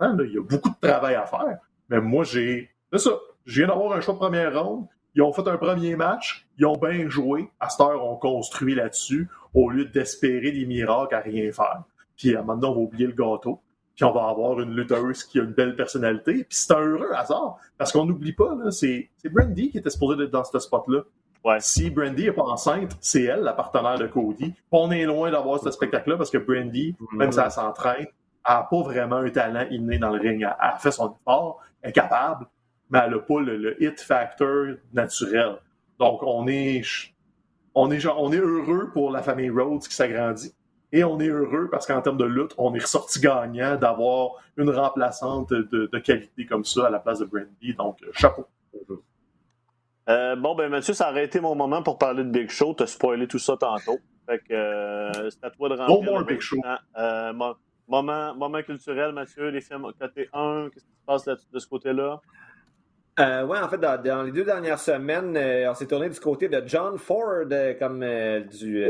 il y a beaucoup de travail à faire. Mais moi, j'ai, c'est ça, je viens d'avoir un choix de première ronde. Ils ont fait un premier match, ils ont bien joué. À cette heure, on construit là-dessus au lieu d'espérer des miracles à rien faire. Puis maintenant, on va oublier le gâteau. Puis on va avoir une lutteuse qui a une belle personnalité. Puis c'est un heureux hasard. Parce qu'on n'oublie pas, c'est, Brandy qui était supposée être dans ce spot-là. Ouais. Si Brandy n'est pas enceinte, c'est elle, la partenaire de Cody. On est loin d'avoir ce spectacle-là parce que Brandy, même si elle s'entraîne, elle n'a pas vraiment un talent inné dans le ring. Elle, elle fait son effort, elle est capable, mais elle n'a pas le, le, hit factor naturel. Donc, on est, on est, genre, on est heureux pour la famille Rhodes qui s'agrandit. Et on est heureux parce qu'en termes de lutte, on est ressorti gagnant d'avoir une remplaçante de, de, qualité comme ça à la place de Brandy. Donc, chapeau. Euh, bon, ben Mathieu, ça aurait été mon moment pour parler de Big Show. Tu as spoilé tout ça tantôt. Fait que euh, c'est à toi de rentrer. Bon, bon, Big Show. Euh, moment, culturel, Mathieu, les films côté 1, qu'est-ce qui se passe de ce côté-là? Euh, oui, en fait, dans, les deux dernières semaines, euh, on s'est tourné du côté de John Ford, euh, comme du,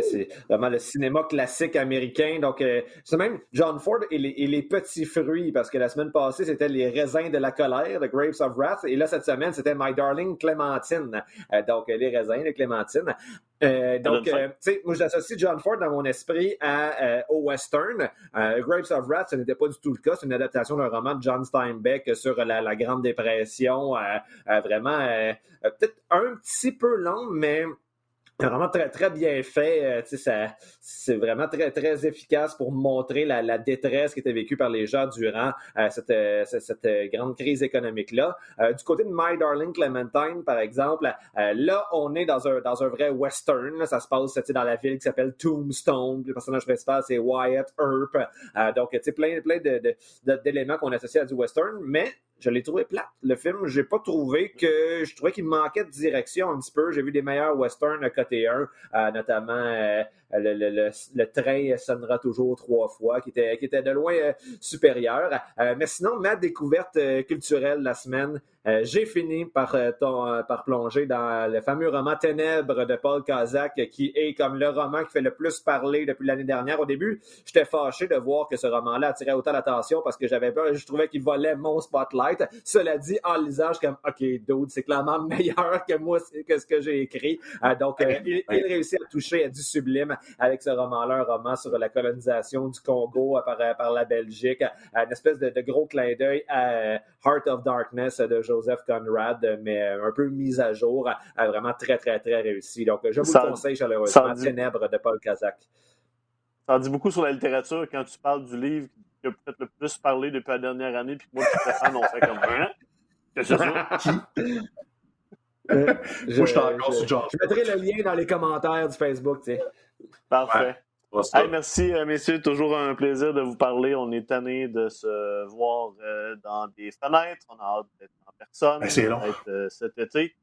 vraiment le cinéma classique américain. Donc, c'est même John Ford et les, et les, petits fruits, parce que la semaine passée, c'était les raisins de la colère, The Grapes of Wrath, et là, cette semaine, c'était My Darling Clémentine. donc, les raisins de Clémentine. Euh, donc, euh, tu sais, moi, j'associe John Ford dans mon esprit à, euh, au western. Grapes of Wrath, ce n'était pas du tout le cas. C'est une adaptation d'un roman de John Steinbeck sur la, la Grande Dépression. vraiment, peut-être un petit peu long, mais vraiment très, très bien fait. Euh, c'est vraiment très, très efficace pour montrer la, la, détresse qui était vécue par les gens durant euh, cette, euh, cette, grande crise économique-là. du côté de My Darling Clementine, par exemple, là, on est dans un, dans un vrai western. Ça se passe dans la ville qui s'appelle Tombstone. Le personnage principal, c'est Wyatt Earp. donc, plein, plein d'éléments de, qu'on associe à du western, mais je l'ai trouvé plate. Le film, j'ai pas trouvé que. Je trouvais qu'il manquait de direction un petit peu. J'ai vu des meilleurs westerns côté 1, euh, notamment euh, le, le, train sonnera toujours trois fois, qui était, qui était de loin euh, supérieur. mais sinon, ma découverte culturelle la semaine, j'ai fini par, par plonger dans le fameux roman Ténèbres de Paul Kazak, qui est comme le roman qui fait le plus parler depuis l'année dernière. Au début, j'étais fâché de voir que ce roman-là attirait autant l'attention parce que j'avais peur, je trouvais qu'il volait mon spotlight. Cela dit, en lisant, je suis comme, OK, dude, c'est clairement meilleur que moi, que ce que j'ai écrit. Euh, donc, euh, il, réussit à toucher à du sublime avec ce roman-là, un roman sur la colonisation du Congo euh, par, par la Belgique, une espèce de, gros clin d'œil à Heart of Darkness de Joseph Conrad, mais un peu mise à jour, vraiment très, très, très réussi. Donc, je vous le conseille chaleureusement, Ténèbres de Paul Kazak. Ça en dit beaucoup sur la littérature quand tu parles du livre qui a peut-être le plus parlé depuis la dernière année, puis moi, Stéphane, on fait comme hein? Qu'est-ce que c'est ça? Qui? Euh, je, moi, je suis encore sur Je mettrai le lien dans les commentaires du Facebook, tu sais. Parfait. Merci, euh, messieurs. Toujours un plaisir de vous parler. On est tanné de se voir euh, dans des fenêtres. On a hâte d'être en personne. Ben, c'est long. Euh, cet été.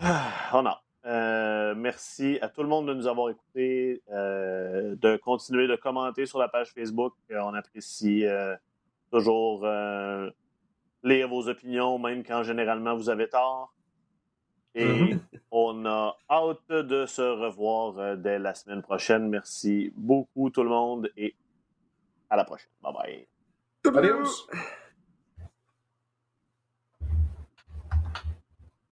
Ah, on a euh, merci à tout le monde de nous avoir écoutés, de continuer de commenter sur la page Facebook. On apprécie toujours lire vos opinions, même quand généralement vous avez tort. Et mm-hmm. on a hâte de se revoir dès la semaine prochaine. Merci beaucoup tout le monde et à la prochaine. Bye bye. Adios.